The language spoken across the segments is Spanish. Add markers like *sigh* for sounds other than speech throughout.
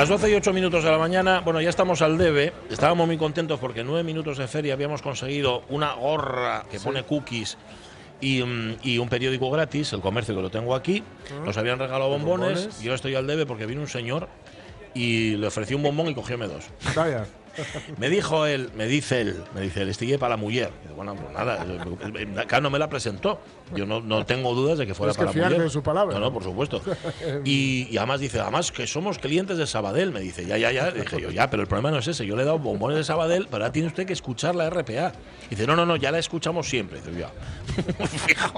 Las 12 y 8 minutos de la mañana, bueno, ya estamos al debe. Estábamos muy contentos porque en 9 minutos de feria habíamos conseguido una gorra que pone cookies y, mm, y un periódico gratis, el comercio que lo tengo aquí. Nos habían regalado bombones. bombones. Yo estoy al debe porque vino un señor y le ofrecí un bombón y cogióme dos. Vaya. Me dijo él, me dice él, me dice él, estigué para la mujer. Y digo, bueno, pues nada, acá no me la presentó. Yo no, no tengo dudas de que fuera Tienes que para la mujer. de su palabra, No, no, por supuesto. *laughs* Y, y además dice, además que somos clientes de Sabadell. Me dice, ya, ya, ya. Dije yo, ya, pero el problema no es ese. Yo le he dado bombones de Sabadell, pero ahora tiene usted que escuchar la RPA. Dice, no, no, no, ya la escuchamos siempre. Dice, ya. *laughs* Fijo.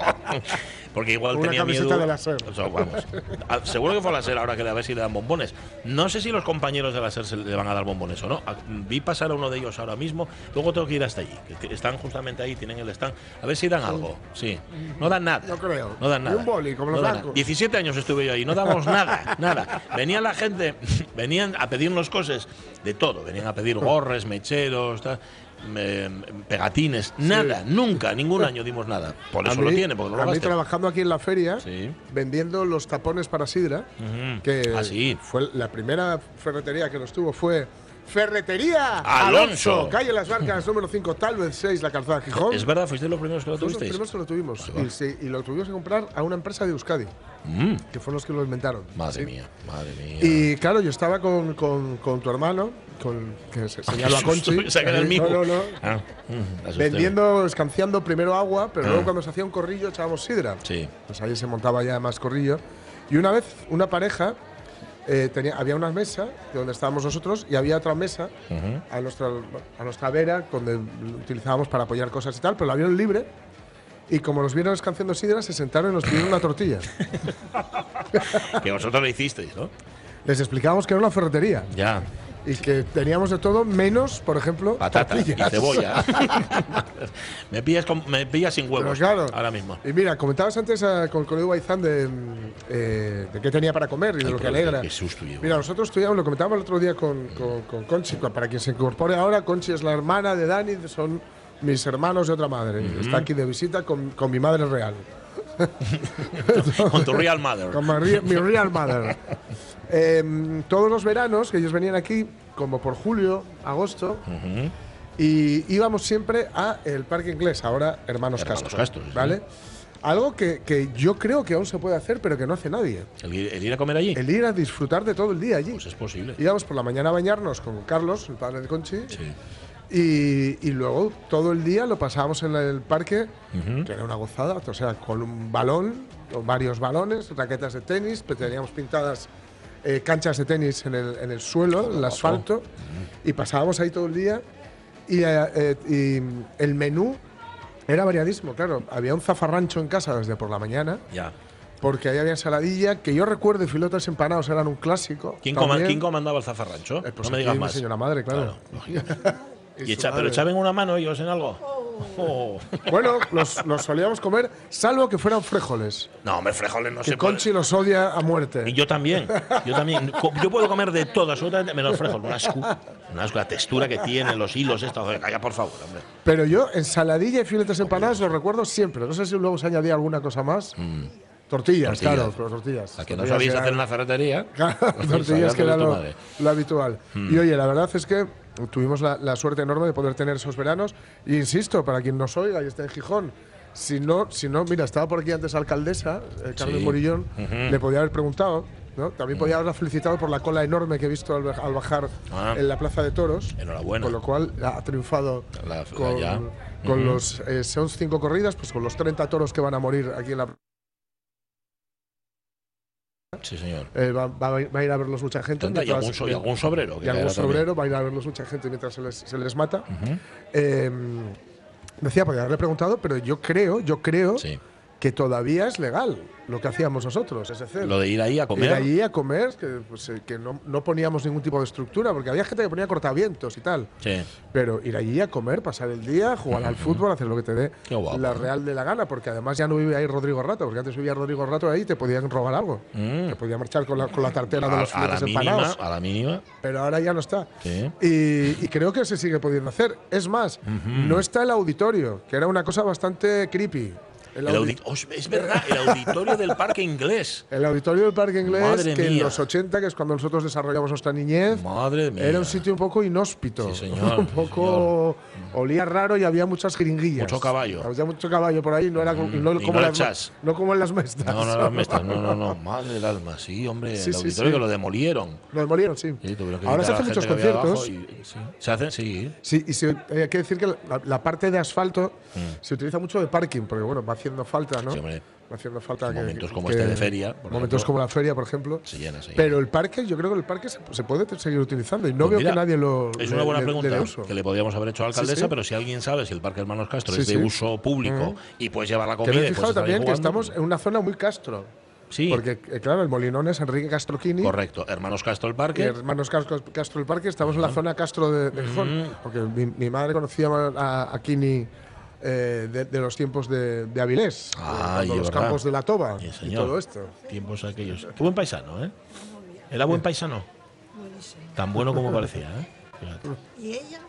Porque igual Una tenía miedo. de la SER. O sea, vamos. A- Seguro que fue a la SER ahora que le a ver si le dan bombones. No sé si los compañeros de la SER se le van a dar bombones o no. Vi pasar a uno de ellos ahora mismo. Luego tengo que ir hasta allí. que están justamente ahí, tienen el stand. A ver si dan algo. Sí. No dan nada. No creo. No dan nada. un boli, como No los blancos. nada. 17 años estuve yo ahí. No damos *laughs* nada. Nada. Venía la gente, *laughs* venían a pedirnos cosas de todo. Venían a pedir gorres, mecheros, tal, me- pegatines. Nada. Nunca. Ningún año dimos nada. Por eso lo tiene, porque no lo a mí trabajando aquí en la feria, Sí. vendiendo los tapones para sidra, Ujú. que Ah, sí. fue la primera ferretería que nos tuvo fue Ferretería Alonso. calle Las Barcas, número 5, tal vez 6, la calzada Gijón. Es verdad, fuiste los primeros que lo Fuimos los tuvisteis. primeros que lo tuvimos. Vale. Y, sí, y lo tuvimos que comprar a una empresa de Euskadi, Mm, que fueron los que lo inventaron. madre Sí. mía, madre mía. Y claro, yo estaba con, con, con tu hermano, con, que se señaló *laughs* a Conchi. era el mío. No, no, no. Ah, mm. Vendiendo, escanciando primero agua, pero Ah. luego cuando se hacía un corrillo echábamos sidra. Sí. Pues ahí se montaba ya más corrillo. Y una vez, una pareja, eh, tenía, había una mesa de donde estábamos nosotros y había otra mesa a, nuestra, a nuestra vera, donde utilizábamos para apoyar cosas y tal, pero la vieron libre. Y como nos vieron escanciando sidra, se sentaron y nos pidieron una tortilla. *laughs* Que vosotros lo hicisteis, ¿no? Les explicábamos que era una ferretería Ya. Y que teníamos de todo menos, por ejemplo, Patata y cebolla. *laughs* me, pillas con- me pillas sin huevos. claro. Ahora mismo. Y mira, comentabas antes ah, con, con Edu Baizán de, eh, de qué tenía para comer y de Ay, lo que alegra. Qué susto llevo. Mira, nosotros estudiamos, lo comentábamos el otro día con, con, con Conchi, para quien se incorpore ahora, Conchi es la hermana de Dani, son mis hermanos de otra madre. Está aquí de visita con, con mi madre real. *laughs* con tu Real Mother. Con mi, mi real mother. *laughs* Em, todos los veranos que ellos venían aquí, como por julio, agosto, Ujú. y íbamos siempre a el Parque Inglés, ahora Hermanos, Hermanos Castro. Castro. ¿Vale? Algo que, que yo creo que aún se puede hacer, pero que no hace nadie. El, ir- el ir a comer allí. El ir a disfrutar de todo el día allí. Pues es posible. Íbamos por la mañana a bañarnos con Carlos, el padre de Conchi, Sí. y, y luego todo el día lo pasábamos en el parque, Ujú. que era una gozada, o sea, con un balón, o varios balones, raquetas de tenis, teníamos pintadas eh, canchas de tenis en el, en el suelo, en el asfalto, y pasábamos ahí todo el día. Y, eh, eh, y el menú era variadísimo, claro. Había un zafarrancho en casa desde por la mañana, Ya. porque ahí había ensaladilla, que yo recuerdo, y filotes empanados eran un clásico. ¿Quién, coma- quién comandaba el zafarrancho? Eh, pues no me digas mi más. señora madre, claro. *laughs* Y su echa, pero echaban una mano ellos en algo. Oh. Bueno, los, los solíamos comer, salvo que fueran frijoles. No, hombre, frijoles no Que se puede. Conchi los odia a muerte. Y yo también, yo también. Yo puedo comer de todo, absolutamente, menos frijoles. Un asco, un asco, la textura que tienen, los hilos, esto. Calla, por favor, hombre. Pero yo, ensaladilla y filetes empanados los recuerdo siempre. No sé si luego se añadía alguna cosa más. Tortillas, Tortillas. claro, pero tortillas. A que no sabéis hacer una ferretería. *laughs* Tortillas que era lo, lo habitual. Y oye, la verdad es que tuvimos la, la suerte enorme de poder tener esos veranos. Y insisto, para quien nos oiga y esté en Gijón, si no, si no mira, estaba por aquí antes alcaldesa, eh, Carmen Sí. Morillón, le podía haber preguntado. ¿no? También podía haberla felicitado por la cola enorme que he visto al, al bajar Ah. en la Plaza de Toros. Enhorabuena. Con lo cual ha triunfado La- con, los. eh, son cinco corridas, pues con los 30 toros que van a morir aquí en la. Sí, señor. eh, va, va- va a ir a verlos mucha gente. Tanta, y, mientras- algún, y algún sobrero. que y algún caerá también. sobrero va a ir a verlos mucha gente mientras se les, se les mata. Ujú. Eh, decía, podría haberle preguntado, pero yo creo, yo creo Sí. Que todavía es legal lo que hacíamos nosotros. Es decir, Lo de ir ahí a comer. Ir allí a comer, que, pues, eh, que no, no poníamos ningún tipo de estructura, porque había gente que ponía cortavientos y tal. Sí. Pero ir allí a comer, pasar el día, jugar al *laughs* fútbol, hacer lo que te dé guapo, la ¿eh? real de la gana, porque además ya no vive ahí Rodrigo Rato, porque antes vivía Rodrigo Rato ahí y te podían robar algo. Mm. Te podían marchar con la, con la tartera de los filetes mínima, empanados. a la mínima. Pero ahora ya no está. Sí. Y, y creo que se sigue pudiendo hacer. Es más, no está el auditorio, que era una cosa bastante creepy. El, El audi- audi- oh, es verdad, el auditorio del parque inglés. *laughs* el auditorio del Parque Inglés, Madre que en mía. los 80, que es cuando nosotros desarrollamos nuestra niñez, Madre mía. era un sitio un poco inhóspito. Sí, señor, *laughs* un poco. Olía raro y había muchas jeringuillas. Mucho caballo. Había mucho caballo por ahí, no era Mm, no como, no las, no como en las mestas. No, no, no, me está- no, no, no, madre del alma, sí, hombre, Sí, el auditorio sí. que lo demolieron. Lo demolieron, sí. Ahora se hacen muchos conciertos. y-. Se hacen, sí. Sí, y se- hay que decir que la, la parte de asfalto Mm. se utiliza mucho de parking, porque bueno, va haciendo falta, ¿no? Sí, hombre. Haciendo falta En que- momentos como que- este de feria, por Momentos ejemplo. como la feria, por ejemplo. Se llena, se llena. Pero el parque, yo creo que el parque se, se puede seguir utilizando y no Pues veo mira, que nadie lo. Es una buena le- pregunta uso. que le podríamos haber hecho a la alcaldesa, sí. pero si alguien sabe si el Parque Hermanos Castro es de uso público y puedes llevar la comida me he fijado también que estamos en una zona muy Castro. Sí, Porque, eh, claro, el Molinón es Enrique Castroquini. correcto. Hermanos Castro el Parque. hermanos Castro, Castro el Parque, estamos en la zona Castro de, de Gijón. Porque mi, mi madre conocía a, a Kini eh, de, de los tiempos de, de Avilés, Ah, eh, y los verdad. campos de la Toba Sí, y todo esto. Tiempos aquellos. Qué buen paisano, ¿eh? Era buen paisano. Tan bueno como parecía, ¿eh? Fíjate. Y ella,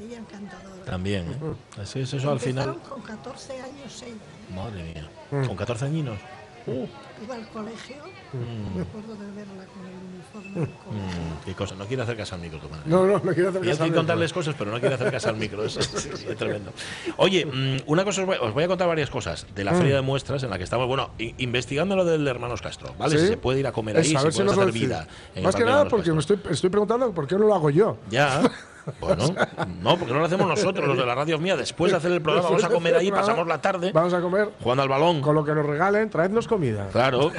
ella encantadora. También, ¿eh? Así es eso al final. Con 14 años ella. Madre mía. Con 14 añinos. Iba al colegio, me acuerdo de verla con el uniforme del colegio. Mm, qué cosa. No quiere hacer caso al micro, tu madre. No, no, no quiero hacer caso que a contarles cosas, pero no quiere hacer caso al micro. Eso es, *laughs* es tremendo. Oye, mm, una cosa os voy, os voy a contar varias cosas de la feria de muestras en la que estamos, bueno, i- investigando lo del Hermanos Castro, ¿vale? ¿Sí? Si se puede ir a comer ahí, Es, si a ver si puedes nos lo hacer vida. Más que nada porque me estoy, estoy preguntando por qué no lo hago yo. Ya. *laughs* Bueno, no, porque no lo hacemos nosotros, los de la radio mía. Después de hacer el programa, vamos a comer ahí, pasamos la tarde Vamos a comer jugando al balón. con lo que nos regalen, traednos comida. Claro,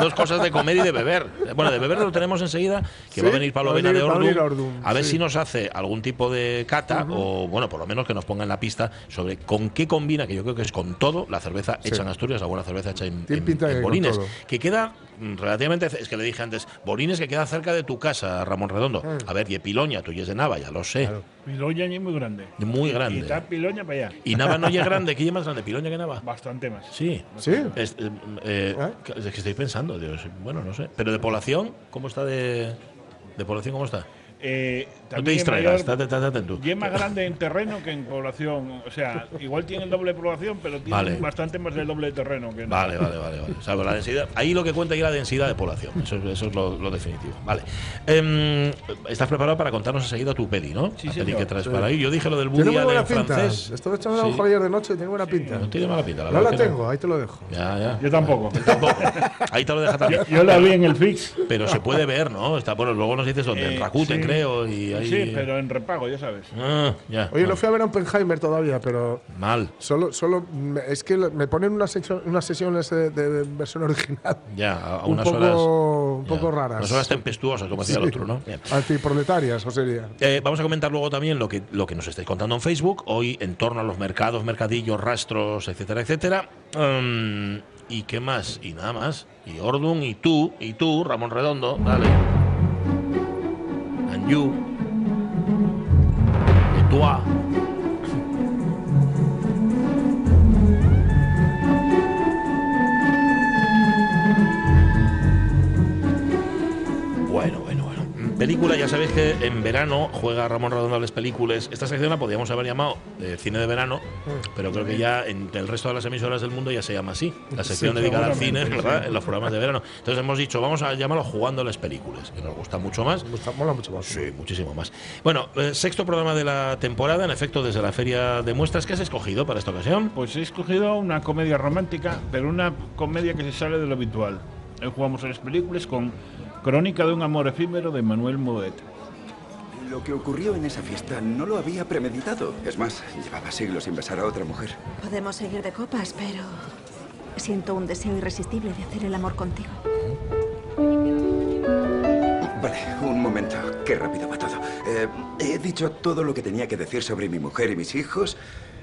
dos cosas de comer y de beber. Bueno, de beber lo tenemos enseguida, que Sí, va a venir Pablo Vena de Ordum, Ordum, a ver sí. si nos hace algún tipo de cata o, bueno, por lo menos que nos ponga en la pista sobre con qué combina, que yo creo que es con todo, la cerveza hecha en Asturias, la buena cerveza hecha en, en- en Bolines, que queda relativamente, es que le dije antes, Bolines que queda cerca de tu casa, Ramón Redondo. Mm. A ver, y Piloña, tú y es de Nava, ya lo sé. Piloña ni muy grande. Muy Y grande. está Piloña para allá. Y Nava no es *laughs* grande, ¿qué es más grande? ¿Piloña que Nava? Bastante más. Sí. ¿Sí? Es, eh, eh, ¿Eh? que- es que estoy pensando, Dios. Bueno, no sé. Pero de población, ¿cómo está de, de población? ¿Cómo está? Eh, No te distraigas, atento. Y es más grande en terreno que en población. O sea, igual tiene el doble de población, pero tiene Vale. bastante más del doble de terreno. Que Vale, vale, vale, vale. O sea, la densidad, ahí lo que cuenta es la densidad de población. Eso, es- eso es lo, lo definitivo. Vale. Em, estás preparado para contarnos enseguida tu peli, ¿no? Sí, la señor. que traes para ahí. Yo dije lo del pinta. francés. Estuve echando Sí. un ojo ayer de noche y tiene buena pinta. No tiene mala pinta, la No la tengo, ahí te lo dejo. Ya, ya. Yo tampoco. Tampoco. Ahí te lo deja también. Yo la vi en el Fix. Pero se puede ver, ¿no? Está, bueno, luego nos dices dónde, en Eh, Rakuten, sí. Creo. Y ahí, Sí, pero en repago, ya sabes. Ah, ya. Oye, no fui a ver a Oppenheimer todavía, pero Mal. solo, solo me- es que me ponen unas sección- unas sesiones de, de versión original Ya, a un unas poco, horas. un poco ya, raras. Unas horas tempestuosas, como decía el Sí. otro, ¿no? Bien. Antiproletarias, o sería. Eh, vamos a comentar luego también lo que, lo que nos estáis contando en Facebook, hoy en torno a los mercados, mercadillos, rastros, etcétera, etcétera. Um, ¿Y qué más? Y nada más. Y Ordun, y tú, y tú, Ramón Redondo, dale. you, de toi, Película, ya sabéis que en verano juega Ramón Redondo las películas. Esta sección la podríamos haber llamado eh, cine de verano, pero creo que ya en el resto de las emisoras del mundo ya se llama así. La sección dedicada al cine, ¿verdad? En los programas de verano. Entonces hemos dicho, vamos a llamarlo jugando a las películas, que nos gusta mucho más. Me gusta, mola mucho más. Sí, muchísimo más. Bueno, eh, sexto programa de la temporada, en efecto, desde la feria de muestras. ¿Qué has escogido para esta ocasión? Pues he escogido una comedia romántica, pero una comedia que se sale de lo habitual. Hoy jugamos a las películas con Crónica de un amor efímero de Manuel Modet. Lo que ocurrió en esa fiesta no lo había premeditado. Es más, llevaba siglos sin besar a otra mujer. Podemos seguir de copas, pero siento un deseo irresistible de hacer el amor contigo. Vale, un momento. Qué rápido va todo. Eh, he dicho todo lo que tenía que decir sobre mi mujer y mis hijos.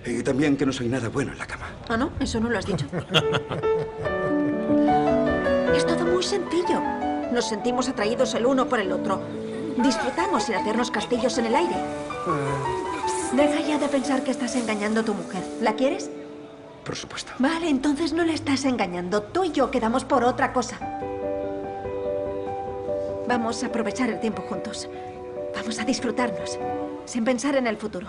Y también que no soy nada bueno en la cama. Ah, no, eso no lo has dicho. *laughs* es todo muy sencillo. Nos sentimos atraídos el uno por el otro. Disfrutamos sin hacernos castillos en el aire. Deja ya de pensar que estás engañando a tu mujer. ¿La quieres? Por supuesto. Vale, entonces no le estás engañando. Tú y yo quedamos por otra cosa. Vamos a aprovechar el tiempo juntos. Vamos a disfrutarnos, sin pensar en el futuro.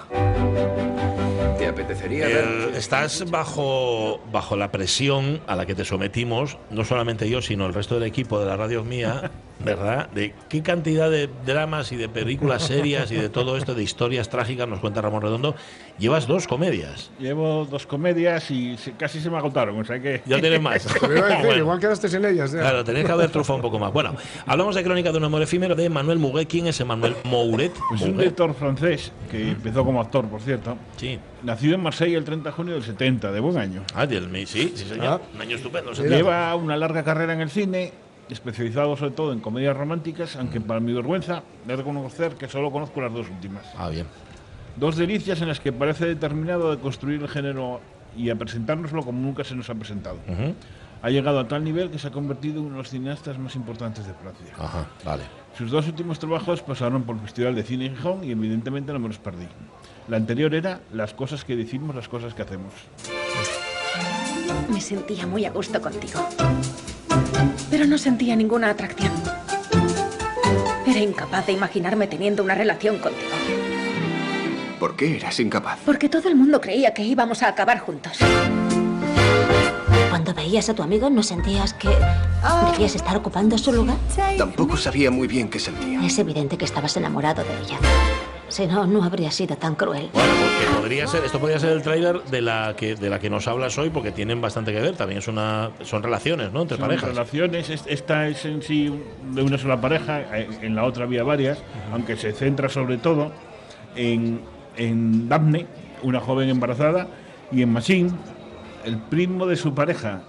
¿Te apetecería El- ver? estás bajo, bajo la presión a la que te sometimos, no solamente yo, sino el resto del equipo de la radio mía, ¿verdad? De qué cantidad de dramas y de películas serias y de todo esto, de historias trágicas, nos cuenta Ramón Redondo. Llevas dos comedias. Llevo dos comedias y se- casi se me agotaron, o sea que... Ya tienes más. *laughs* A decir, Bueno. igual quedaste sin ellas. ya. Claro, tenéis que haber trufado un poco más. Bueno, hablamos de Crónica de un amor efímero de Manuel Muguet. ¿Quién es Emmanuel Mouret? Pues es un Mouret. director francés que empezó como actor, por cierto. Sí. Nacido en Marsella el 30 de junio del 70, de buen año. Ah, del sí, sí, señor. Ah. Un año estupendo. Lleva una larga carrera en el cine, especializado sobre todo en comedias románticas, aunque para mi vergüenza he de reconocer que solo conozco las dos últimas. Ah, bien. Dos delicias en las que parece determinado de construir el género y a presentárnoslo como nunca se nos ha presentado. Ha llegado a tal nivel que se ha convertido en uno de los cineastas más importantes de Francia. Ajá, vale. Sus dos últimos trabajos pasaron por el Festival de Cine en Gijón y evidentemente no me los perdí. La anterior era Las cosas que decimos, las cosas que hacemos. Me sentía muy a gusto contigo. Pero no sentía ninguna atracción. Era incapaz de imaginarme teniendo una relación contigo. ¿Por qué eras incapaz? Porque todo el mundo creía que íbamos a acabar juntos. Cuando veías a tu amigo, ¿no sentías que debías estar ocupando su lugar? Tampoco sabía muy bien qué sentía. Es evidente que estabas enamorado de ella. Si no, no habría sido tan cruel. Bueno, porque podría ser, esto podría ser el tráiler de la que de la que nos hablas hoy, porque tienen bastante que ver. También es una, son relaciones, ¿no? Entre Son parejas. relaciones, es- esta es en sí de una sola pareja, eh, en la otra había varias, aunque se centra sobre todo en, en Daphne, una joven embarazada, y en Machine, el primo de su pareja,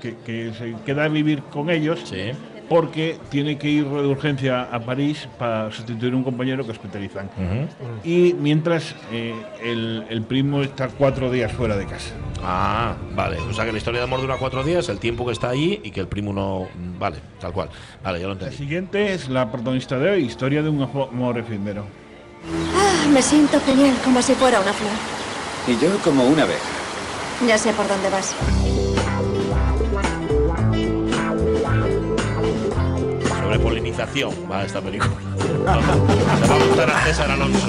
que, que- que se queda a vivir con ellos Sí. Porque tiene que ir de urgencia a París para sustituir a un compañero que hospitalizan. Ujú. Y mientras eh, el, el primo está cuatro días fuera de casa. Ah, vale. O sea que la historia de amor dura cuatro días, el tiempo que está allí y que el primo no. Vale, tal cual. Vale, ya lo La entendí. siguiente es la protagonista de hoy, historia de un amor efímero. Ah, me siento genial, como si fuera una flor. Y yo como una abeja. Ya sé por dónde vas. Sobre polinización va esta película. *laughs* Va a gustar a César Alonso.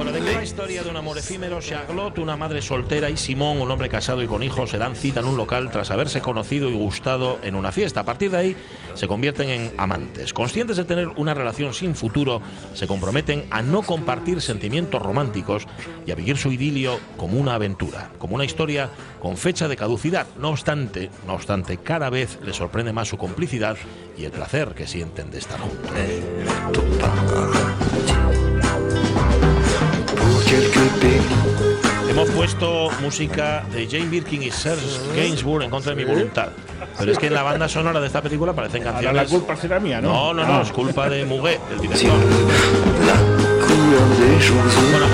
Bueno, de la historia de un amor efímero, Charlotte, una madre soltera, y Simón, un hombre casado y con hijos, se dan cita en un local tras haberse conocido y gustado en una fiesta. A partir de ahí se convierten en amantes. Conscientes de tener una relación sin futuro, se comprometen a no compartir sentimientos románticos y a vivir su idilio como una aventura, como una historia con fecha de caducidad. No obstante, no obstante, cada vez les sorprende más su complicidad y el placer que sienten de estar juntos. Hemos puesto música de Jane Birkin y Serge Gainsbourg en contra de mi voluntad. Pero es que en la banda sonora de esta película aparecen Ahora canciones. la culpa será mía, ¿no? No, no, no, Ah. es culpa de Muguet, el director. Bueno,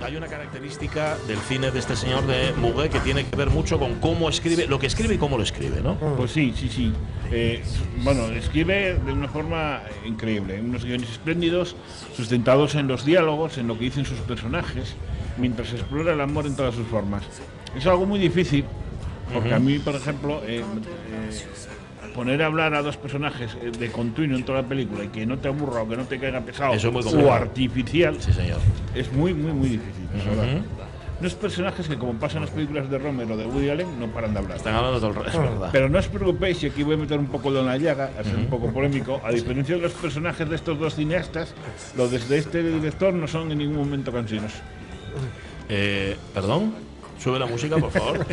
hay una característica del cine de este señor de Muguet que tiene que ver mucho con cómo escribe, lo que escribe y cómo lo escribe, ¿no? Pues sí, sí, sí. Eh, bueno, escribe de una forma increíble, unos guiones espléndidos, sustentados en los diálogos, en lo que dicen sus personajes, mientras explora el amor en todas sus formas. Es algo muy difícil, porque a mí, por ejemplo, eh, eh, poner a hablar a dos personajes eh, de continuo en toda la película y que no te aburra o que no te caiga pesado Eso es muy o artificial, Sí, señor. es muy, muy, muy difícil. es verdad. Unos personajes que, como pasa en las películas de Romer o de Woody Allen, no paran de hablar. Están hablando todo el rato, es verdad. Pero no os preocupéis, y aquí voy a meter un poco en la llaga, a ser un poco polémico. A diferencia de los personajes de estos dos cineastas, los de este director no son en ningún momento cansinos. Eh, ¿Perdón? Sube la música, por favor. *laughs*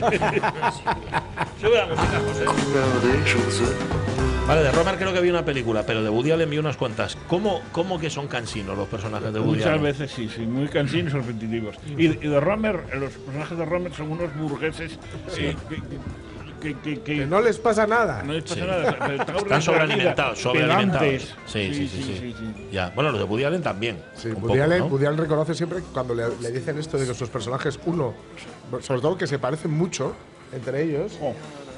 Sube la música, José. Vale, de Romer creo que había una película, pero de Woody Allen vi unas cuantas. ¿Cómo, cómo que son cansinos los personajes de Woody Muchas Allen? veces sí, sí, muy cansinos o repetitivos. Y, y de Romer, los personajes de Romer son unos burgueses eh, que- que- que, que, que- Que no les pasa nada. no les pasa Sí. nada. están sobrealimentados, sobrealimentados. Sí, sí, sí, sí. Ya. Bueno, los de Woody Allen también. Sí, Woody, poco, Allen, ¿no? Woody Allen reconoce siempre que cuando le, le dicen esto de que sus personajes, uno, sobre todo que se parecen mucho entre ellos, Oh.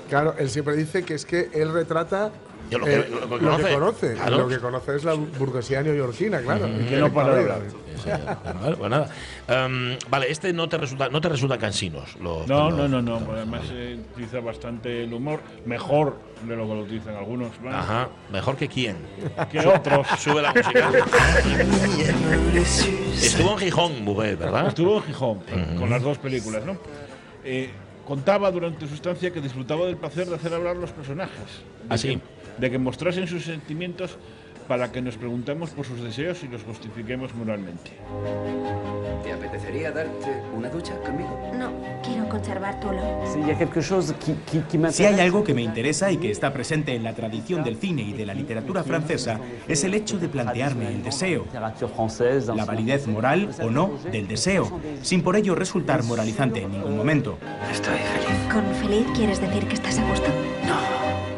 claro, él siempre dice que es que él retrata Yo lo que- eh, lo que lo conoce. que conoce. Claro. Lo que conoce es la burguesía neoyorquina, claro. y que no para. Sí, vale, pues nada. Em, vale, este no te resulta, no te resulta cansinos. Los, No, los- no, no, no. Además eh, utiliza bastante el humor, mejor de lo que lo utilizan algunos. ¿vale? Ajá, mejor que quién. Que otros. *laughs* Sube la música. Estuvo en Gijón, mujer, ¿verdad? Estuvo en Gijón con- con las dos películas, ¿no? Eh, contaba durante su estancia que disfrutaba del placer de hacer hablar los personajes. De ¿Ah, De que mostrasen sus sentimientos para que nos preguntemos por sus deseos y los justifiquemos moralmente. ¿Te apetecería darte una ducha conmigo? No, quiero conservar tu olor. Si hay algo que me interesa y que está presente en la tradición del cine y de la literatura francesa, es el hecho de plantearme el deseo, la validez moral o no del deseo, sin por ello resultar moralizante en ningún momento. Estoy feliz. ¿Con feliz quieres decir que estás a gusto?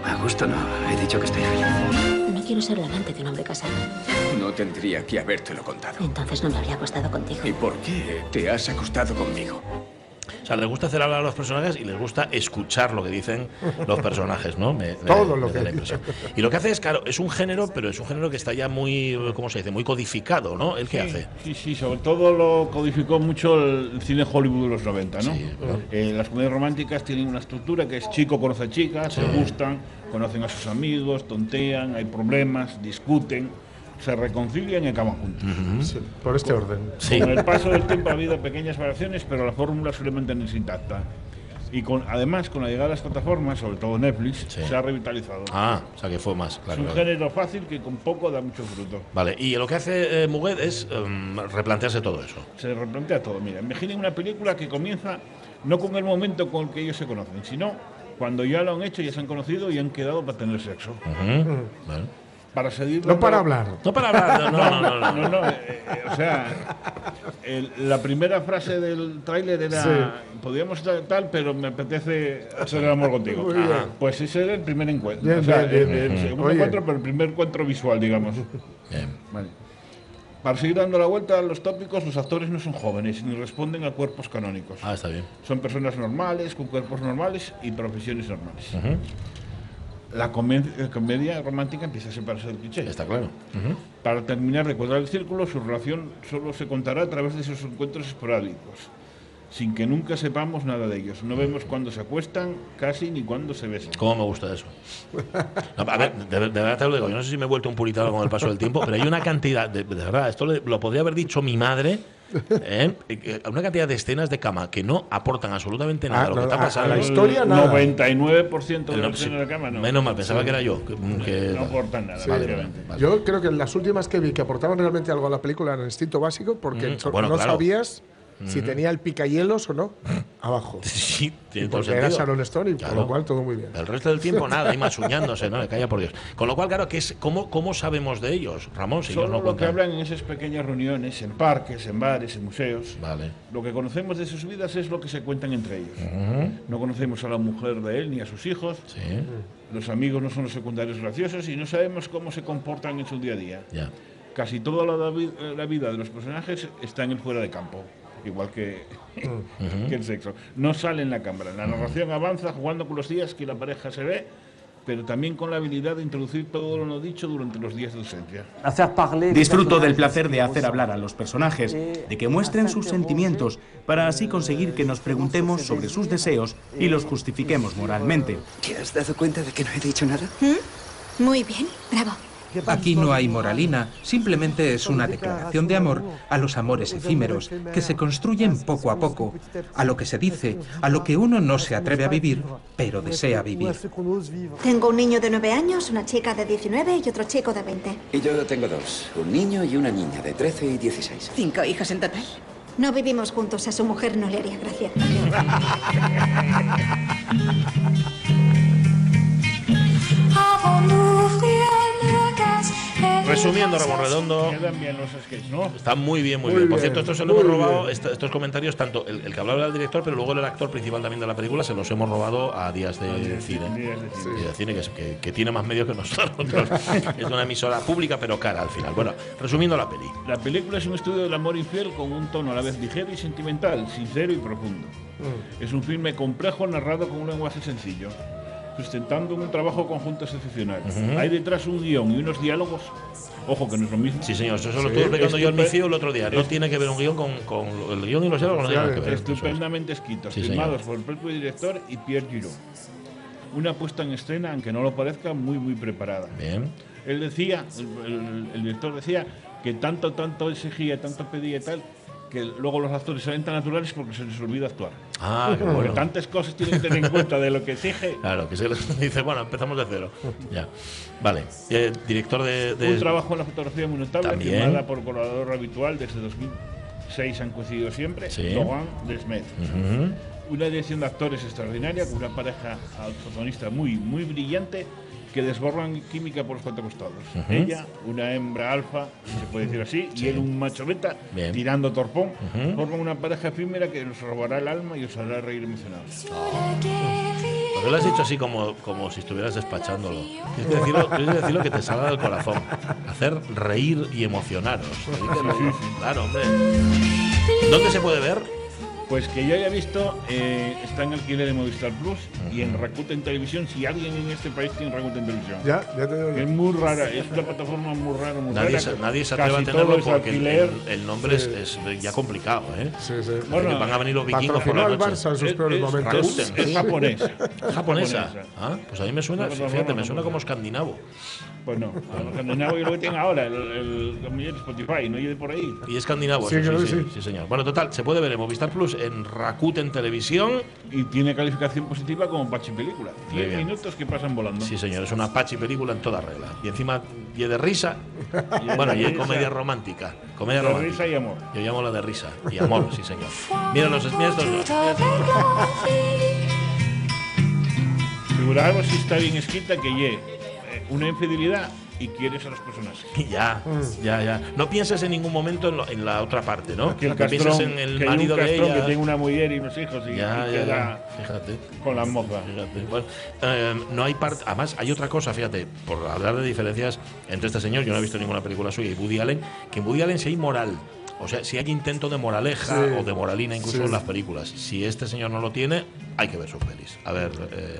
A gusto no. He dicho que estoy feliz. No quiero ser la amante de un hombre casado. No tendría que habértelo contado. Entonces no me habría acostado contigo. ¿Y por qué te has acostado conmigo? O sea, les gusta hacer hablar a los personajes y les gusta escuchar lo que dicen los personajes, ¿no? Me- me- Todo lo me que da la impresión. Y lo que hace es, claro, es un género, pero es un género que está ya muy, ¿cómo se dice? Muy codificado, ¿no? ¿El qué hace? Sí, sí, sobre todo lo codificó mucho el cine Hollywood de los 90, ¿no? Sí, claro. Eh, las comedias románticas tienen una estructura que es chico conoce a chica, se gustan, conocen a sus amigos, tontean, hay problemas, discuten, se reconcilian y acaban juntos. Sí, por este orden. Sí. Con el paso del tiempo ha habido pequeñas variaciones, pero la fórmula suele mantenerse intacta. Y con, además, con la llegada de las plataformas, sobre todo Netflix, Sí. se ha revitalizado. Ah, o sea que fue más, es claro. un claro. género fácil que con poco da mucho fruto. Vale, y lo que hace eh, Muguet es em, replantearse todo eso. Se replantea todo. Mira, imaginen una película que comienza no con el momento con el que ellos se conocen, sino cuando ya lo han hecho, ya se han conocido y han quedado para tener sexo. Ujú. Vale. Para seguir No para hablar. No para hablar, no, no, no. no, No, no, eh, eh, o sea, el- la primera frase del tráiler era Sí. podríamos estar tal, pero me apetece hacer el amor contigo. Ajá. Pues ese era el primer encuentro. Bien, o sea, bien, bien, el- segundo Oye. encuentro, pero el primer encuentro visual, digamos. Bien. Vale. Para seguir dando la vuelta a los tópicos, los actores no son jóvenes ni responden a cuerpos canónicos. Ah, está bien. Son personas normales, con cuerpos normales y profesiones normales. La comedia, la comedia romántica empieza a separarse del cliché. Está claro. Ujú. Para terminar de cuadrar el círculo, su relación solo se contará a través de esos encuentros esporádicos, sin que nunca sepamos nada de ellos. No vemos cuándo se acuestan, casi ni cuándo se besan. ¿Cómo me gusta eso? No, a ver, de, de verdad te lo digo, yo no sé si me he vuelto un puritano con el paso del tiempo, pero hay una cantidad, de, de verdad, esto le- lo podría haber dicho mi madre, *laughs* ¿eh? Eh, una cantidad de escenas de cama que no aportan absolutamente nada Ah, a lo no, que está a pasando. la historia, nada. 99% de El- los sí, de la cama no. Menos mal, pensaba que era yo. Que, que- No aportan nada, Sí. básicamente. Vale. Yo creo que las últimas que vi que aportaban realmente algo a la película eran Instinto Básico, porque Mm, bueno, no claro. sabías si tenía el picahielos o no *laughs* abajo. *laughs* Sí, tiene Y todo el porque era. Sharon Stone, y Claro. lo cual todo muy bien. El resto del tiempo *laughs* nada, y masuñándose, ¿no? Me calla por Dios. Con lo cual, claro, que es, ¿cómo, ¿cómo sabemos de ellos, Ramón? Si Solo no lo que cuentan? hablan en esas pequeñas reuniones, en parques, en bares, en museos. Vale. Lo que conocemos de sus vidas es lo que se cuentan entre ellos. No conocemos a la mujer de él ni a sus hijos. Sí, Los amigos no son los secundarios graciosos y no sabemos cómo se comportan en su día a día. ya. Casi toda la, eh, la vida de los personajes está en el fuera de campo, igual que, *laughs* que el sexo. No sale en la cámara. La narración avanza jugando con los días que la pareja se ve, pero también con la habilidad de introducir todo lo no dicho durante los días de ausencia. Disfruto del placer de hacer hablar a los personajes, de que muestren sus sentimientos, para así conseguir que nos preguntemos sobre sus deseos y los justifiquemos moralmente. ¿Te has dado cuenta de que no he dicho nada? Muy bien, bravo. Aquí no hay moralina, simplemente es una declaración de amor a los amores efímeros que se construyen poco a poco, a lo que se dice, a lo que uno no se atreve a vivir, pero desea vivir. Tengo un niño de 9 años, una chica de 19 y otro chico de 20. Y yo tengo dos, un niño y una niña de 13 y 16. ¿Cinco hijos en total? No vivimos juntos, a su mujer no le haría gracia. Resumiendo, Ramón Redondo. Quedan bien los sketches, ¿no? Está muy bien, muy, Muy bien. Por cierto, esto se lo muy hemos robado, estos comentarios, tanto el, el que hablaba era el director, pero luego el actor principal también de la película, se los hemos robado a Días de Cine. Días de Cine. Días de Cine, que, es- que- que tiene más medios que nosotros. *laughs* es una emisora pública, pero cara al final. Bueno, resumiendo la peli. La película es un estudio del amor infiel con un tono a la vez ligero y sentimental, sincero y profundo. Es un filme complejo narrado con un lenguaje sencillo, sustentando un trabajo conjunto excepcional. Hay detrás un guion y unos diálogos, ojo que no es lo mismo. Sí, señor, eso se lo estuve explicando yo en mi CIO el otro día. No es- tiene que ver un guion con, con el guion y los diálogos, no tiene nada que ver. Eso es. Estupendamente escritos, Sí, filmados por el propio director y Pierre Giraud. Una puesta en escena, aunque no lo parezca, muy, muy preparada. Bien. Él decía, el, el- el director decía, que tanto, tanto exigía, tanto pedía y tal, que luego los actores salen tan naturales porque se les olvida actuar. Ah, *laughs* qué Porque bueno. tantas cosas tienen que tener en cuenta de lo que exige. *laughs* Claro, que se les *laughs* dice, bueno, empezamos de cero. Ya. Vale. Eh, director de. de- Un trabajo en la fotografía muy notable, También. firmada por colaborador habitual desde 2006 han coincidido siempre, Sí. Logan Desmet. Ujú. Una dirección de actores extraordinaria, con una pareja protagonista muy, muy brillante, que desbordan química por los cuatro costados. Ujú. Ella, una hembra alfa, se puede decir así, y él un macho beta, Bien. tirando torpón, Ujú. forman una pareja efímera que nos robará el alma y os hará reír emocionados. Porque lo has dicho así como, como si estuvieras despachándolo. Tienes que, decirlo, *laughs* tienes que decirlo que te salga del corazón. Hacer reír y emocionaros. Claro, hombre. ¿Dónde se puede ver? Pues que yo haya visto, eh, está en alquiler de Movistar Plus y en Rakuten Televisión, si alguien en este país tiene Rakuten Televisión. Ya, ya te digo yo. Es muy rara, es una plataforma muy rara, muy Nadie rara. se, nadie se atreve a tenerlo porque el, alquiler. el- el nombre Sí. es, es ya complicado, ¿eh? Sí, sí. Porque van a venir los vikingos por la noche. Barça en sus Es- peores es- momentos. Rakuten. Es japonesa. *laughs* ¿Japonesa? Japonesa. Ah, pues a mí me suena, fíjate, me suena como escandinavo. Pues no, escandinavos yo lo que tienen ahora, el, el, Spotify, no de por ahí. Y escandinavo, Sí, sí, sí. sí, señor. Bueno, total, se puede ver en Movistar Plus, en Rakuten Televisión. Y tiene calificación positiva como Pachi Película. Muy 10 bien. minutos que pasan volando. Sí, señor, es una pachi película en toda regla. Y encima, *laughs* y de risa. bueno, y risa. comedia romántica. Comedia De romántica. risa y amor. Yo llamo la de risa. Y amor, sí, señor. Mira los estos dos. Figuraros si está bien escrita que ye eh, una infidelidad y quieres a los personajes. *laughs* Ya, ya, ya. No pienses en ningún momento en, lo- en la otra parte, ¿no? Que el no pienses castrón, en el que marido de ella. que tiene una mujer y unos hijos y, Ya, y ya, queda ya. Fíjate. con las mozas. Fíjate. Bueno, eh, no hay parte. Además, hay otra cosa, fíjate, por hablar de diferencias entre este señor, yo no he visto ninguna película suya, y Woody Allen, que en Woody Allen sí hay moral. O sea, si hay intento de moraleja Sí. o de moralina incluso Sí. en las películas. Si este señor no lo tiene, hay que ver sus pelis. A ver, eh,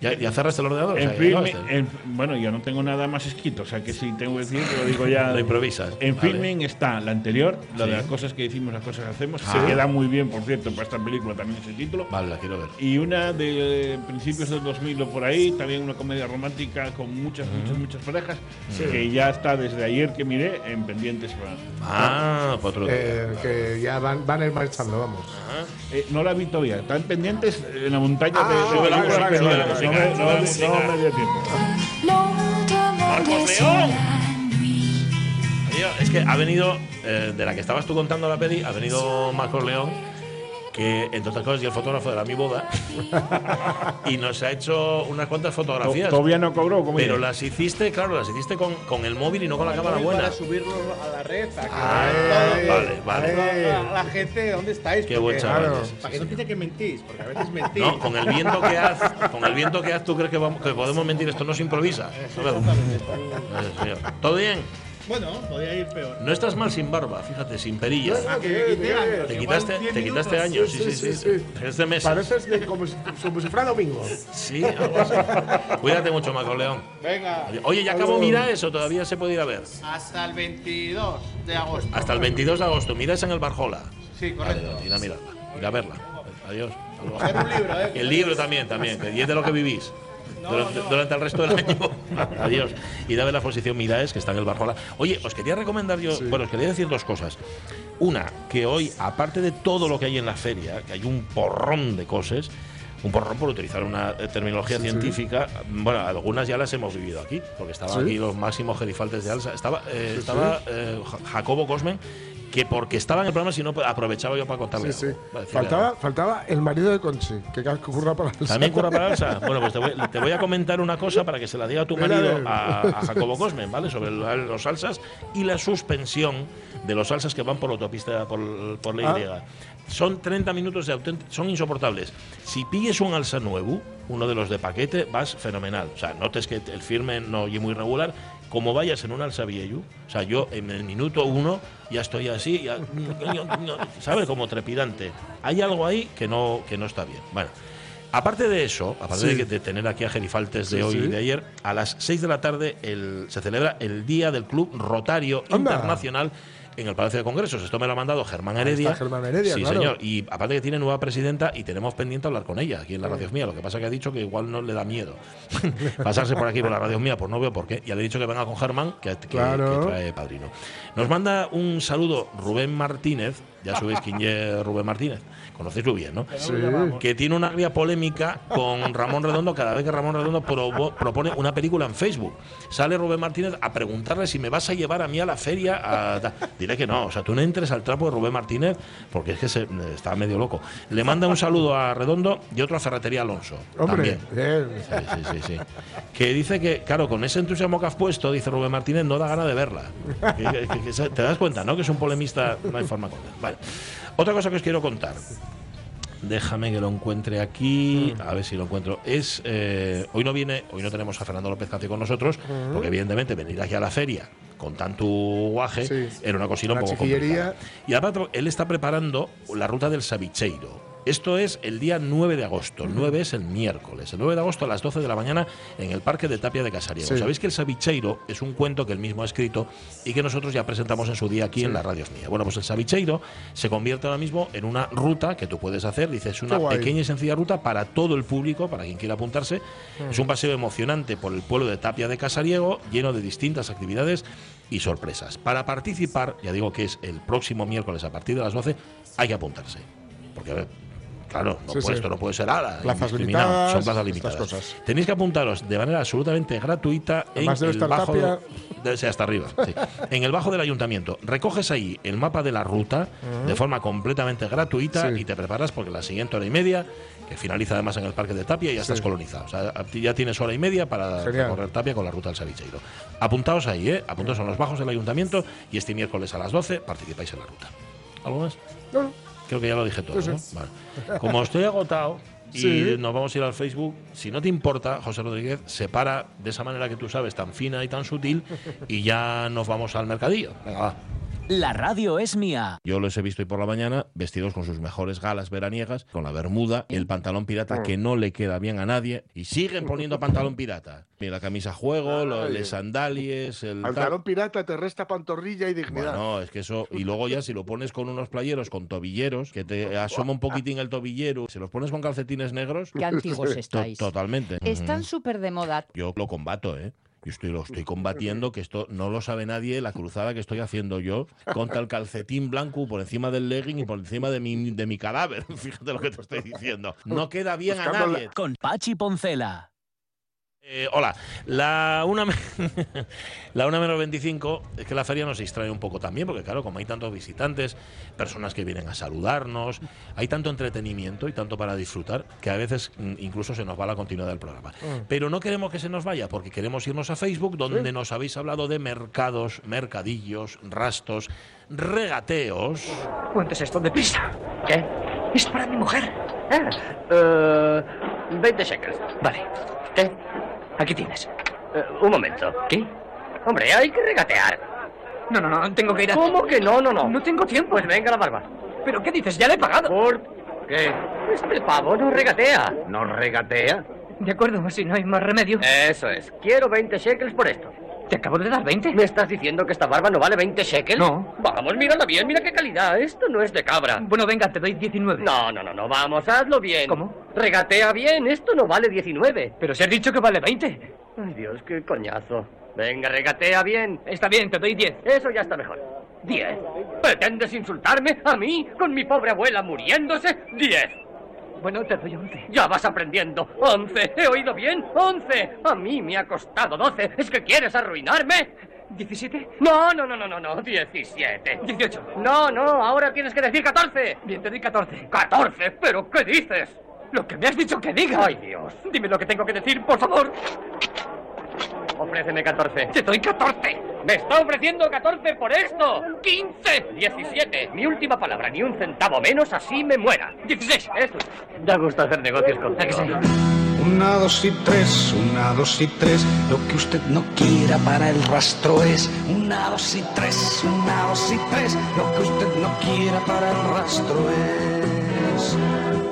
¿ya, ya cerraste el ordenador? O En sea, en- bueno, yo no tengo nada más escrito, o sea que si tengo que decir, lo digo ya. Lo improvisas. En Vale. filming está la anterior, la Sí. de las cosas que decimos, las cosas que hacemos. Ah. Se queda muy bien, por cierto, para esta película también ese título. Vale, la quiero ver. Y una de principios del 2000 o por ahí, también una comedia romántica con muchas, muchas, muchas parejas, que ya está desde ayer que miré en pendientes. para- Ah, para otro día. Eh, que ya van, van a ir marchando, vamos. Eh, no la vi todavía, están pendientes en la montaña Ah, de, de películas vale, que vale, no- me- no me- Venga. no me dio tiempo. ¡Marcos León! Es que ha venido, eh, de la que estabas tú contando la peli, ha venido Marcos León, que entre otras cosas y el fotógrafo de la mi boda, *laughs* y nos ha hecho unas cuantas fotografías. Todavía no cobró, como Pero las hiciste, claro, las hiciste con, con el móvil y no con la cámara buena. Para subirlo a la red. a que Ah, vean todo. vale, vale. La, la gente, ¿dónde estáis? Qué buen chaval Claro, Para que no piense que mentís, porque a veces mentís. No, con el viento que haz, con el viento que haz, ¿tú crees que, vamos, que podemos mentir? Esto no se improvisa. A señor. ¿Todo bien? Bueno, podría ir peor. No estás mal sin barba, fíjate, sin perilla. Ah, que me quité años, Te quitaste, 10 te quitaste años, sí, sí, sí. Este mes. Pareces de, como, si, como si fuera domingo. Sí, algo así. Cuídate mucho, Marco León. Venga. Oye, ya acabó Mira eso, todavía se puede ir a ver. Hasta el 22 de agosto. Hasta el 22 de agosto. Mira esa en el Barjola. Sí, correcto. Vale, ir a mirarla, ir a verla. Adiós. Un libro, ¿eh? El libro también, también, que es de lo que vivís. Durante, durante el resto del año. *laughs* Adiós. Y a ver la exposición Miraes, que está en el Barjola. Oye, os quería recomendar yo, bueno, os quería decir dos cosas. Una, que hoy, aparte de todo lo que hay en la feria, que hay un porrón de cosas, un porrón por utilizar una eh, terminología Sí, sí. científica, bueno, algunas ya las hemos vivido aquí, porque estaban Sí. aquí los máximos gerifaltes de Alsa. Estaba, eh, Sí, estaba sí. eh, Ja- Jacobo Cosmen que porque estaba en el programa, si no, pues, aprovechaba yo para contarle. Sí, sí. para Faltaba, algo. faltaba el marido de Conchi, que curra para el ¿También curra para Alsa? Bueno, pues te voy, te voy a comentar una cosa para que se la diga a tu marido, eh. a, a Jacobo Cosmen, ¿vale? Sobre los salsas y la suspensión de los salsas que van por la autopista, por, por la Y. Ah. Son 30 minutos de auténtico, son insoportables. Si pilles un alsa nuevo, uno de los de paquete, vas fenomenal. O sea, notes que el firme no oye muy regular. Como vayas en un alsa viejo, o sea, yo en el minuto uno ya estoy así, ya, *laughs* ¿sabes? Como trepidante. Hay algo ahí que no, que no está bien. Bueno, Aparte de eso, aparte Sí. de, que- de tener aquí a Gerifaltes de Sí, hoy y de ayer, a las 6 de la tarde el- se celebra el Día del Club Rotario Anda. Internacional en el Palacio de Congresos. Esto me lo ha mandado Germán Heredia. está Germán Heredia, sí, claro. señor. Y aparte que tiene nueva presidenta y tenemos pendiente hablar con ella aquí en la radio mía. Lo que pasa que ha dicho que igual no le da miedo *laughs* pasarse por aquí por la radio mía, pues no veo por qué. Ya le he dicho que venga con Germán, que, que- Claro. que trae padrino. Nos manda un saludo Rubén Martínez. Ya sabéis quién es Rubén Martínez. Conocéislo bien, ¿no? Sí. que tiene una agria polémica con Ramón Redondo cada vez que Ramón Redondo propone una película en Facebook. Sale Rubén Martínez a preguntarle si me vas a llevar a mí a la feria. a Diré que no, o sea, tú no entres al trapo de Rubén Martínez porque es que se, está medio loco. Le manda un saludo a Redondo y otro a Ferretería Alonso. Hombre, también. bien. Sí, sí, sí, sí. Que dice que, claro, con ese entusiasmo que has puesto, dice Rubén Martínez, no da gana de verla. Que- que- que- que se- te das cuenta, ¿no? Que es un polemista, no hay forma con él. Vale. Otra cosa que os quiero contar. Déjame que lo encuentre aquí, a ver si lo encuentro. Es eh, hoy no viene, hoy no tenemos a Fernando López Cancio con nosotros, porque evidentemente venir aquí a la feria con tanto guaje Sí. era una cosilla un poco complicada. Y aparte, él está preparando la ruta del Sabicheiro. Esto es el día 9 de agosto. El 9 es el miércoles. El 9 de agosto a las 12 de la mañana en el Parque de Tapia de Casariego. Sí. Sabéis que el Sabicheiro es un cuento que él mismo ha escrito y que nosotros ya presentamos en su día aquí en la radio mía. Bueno, pues el Sabicheiro se convierte ahora mismo en una ruta que tú puedes hacer. Dices, una Qué guay. pequeña y sencilla ruta para todo el público, para quien quiera apuntarse. Es un paseo emocionante por el pueblo de Tapia de Casariego, lleno de distintas actividades y sorpresas. Para participar, ya digo que es el próximo miércoles a partir de las 12, hay que apuntarse. Porque, a ver, claro, no Sí, puede- sí. esto no puede ser nada. Plazas limitadas, Son plazas limitadas. cosas. Tenéis que apuntaros de manera absolutamente gratuita en Además debe el bajo. Ser hasta arriba. sí. En el bajo del ayuntamiento. Recoges ahí el mapa de la ruta de forma completamente gratuita y te preparas porque la siguiente hora y media, que finaliza además en el Parque de Tapia, ya estás colonizado. O sea, ya tienes hora y media para Genial. recorrer Tapia con la ruta del Sabicheiro. Apuntaos ahí, ¿eh? Apuntaos en los bajos del ayuntamiento y este miércoles a las 12 participáis en la ruta. ¿Algo más? No. Creo que ya lo dije todo, ¿no? Vale. Como estoy agotado *laughs* y Sí. nos vamos a ir al Facebook, si no te importa, José Rodríguez, se para de esa manera que tú sabes, tan fina y tan sutil, y ya nos vamos al mercadillo. Venga, va. La radio es mía. Yo los he visto hoy por la mañana vestidos con sus mejores galas veraniegas, con la bermuda y el pantalón pirata que no le queda bien a nadie, y siguen poniendo pantalón pirata. Mira, la camisa juego, los sandalies, el tal. Pantalón pirata te resta pantorrilla y dignidad. Bueno, es que eso. Y luego ya si lo pones con unos playeros con tobilleros, que te asoma un poquitín el tobillero, si los pones con calcetines negros. Qué antiguos to- estáis. totalmente. Están Ujú. súper de moda. Yo lo combato, ¿eh? Yo estoy, lo estoy *laughs* combatiendo, que esto no lo sabe nadie, la cruzada que estoy haciendo yo contra el calcetín blanco por encima del legging y por encima de mi, de mi cadáver. *laughs* Fíjate lo que te estoy diciendo. No *laughs* queda bien a nadie. Con Pachi Poncela. Eh, hola, la una, me- *laughs* la una menos 25 es que la feria nos distrae un poco también, porque claro, como hay tantos visitantes, personas que vienen a saludarnos, hay tanto entretenimiento y tanto para disfrutar que a veces mm, incluso se nos va la continuidad del programa. Mm. Pero no queremos que se nos vaya, porque queremos irnos a Facebook, donde nos habéis hablado de mercados, mercadillos, rastos, regateos. Cuentes esto deprisa. ¿Qué? Es para mi mujer. Ah, eh, 20 shekels. Vale. ¿Qué? Aquí tienes. Eh, un momento. ¿Qué? Hombre, hay que regatear. No, no, no, tengo que ir a... ¿Cómo que no, no, no? No tengo tiempo. Pues venga la barba. ¿Pero qué dices? Ya le he pagado. ¿Por qué? Este pavo no regatea. ¿No regatea? De acuerdo, si no hay más remedio. Eso es. Quiero 20 shekels por esto. ¿Te acabo de dar 20? ¿Me estás diciendo que esta barba no vale 20 shekels? No. Vamos, mírala bien, mira qué calidad. Esto no es de cabra. Bueno, venga, te doy 19. No, no, no, no, vamos, hazlo bien. ¿Cómo? Regatea bien, esto no vale 19. Pero se has dicho que vale 20. Ay, Dios, qué coñazo. Venga, regatea bien. Está bien, te doy 10. Eso ya está mejor. 10. ¿Pretendes insultarme a mí con mi pobre abuela muriéndose? 10. Bueno, te doy 11. Ya vas aprendiendo. 11. ¿He oído bien? 11. A mí me ha costado 12. ¿Es que quieres arruinarme? ¿17? No, no, no, no, no, no, 17. 18. No, no, ahora tienes que decir 14. Bien, te di 14. ¿14? ¿Pero qué dices? Lo que me has dicho que diga. Ay, Dios. Dime lo que tengo que decir, por favor. Ofréceme 14. Te doy 14. Me está ofreciendo 14 por esto. 15. 17. Mi última palabra, ni un centavo menos, así me muera. 16. Eso. Da gusto hacer negocios contigo. Una, dos y tres, una, dos y tres. Lo que usted no quiera para el rastro es. Una, dos y tres, una, dos y tres. Lo que usted no quiera para el rastro es.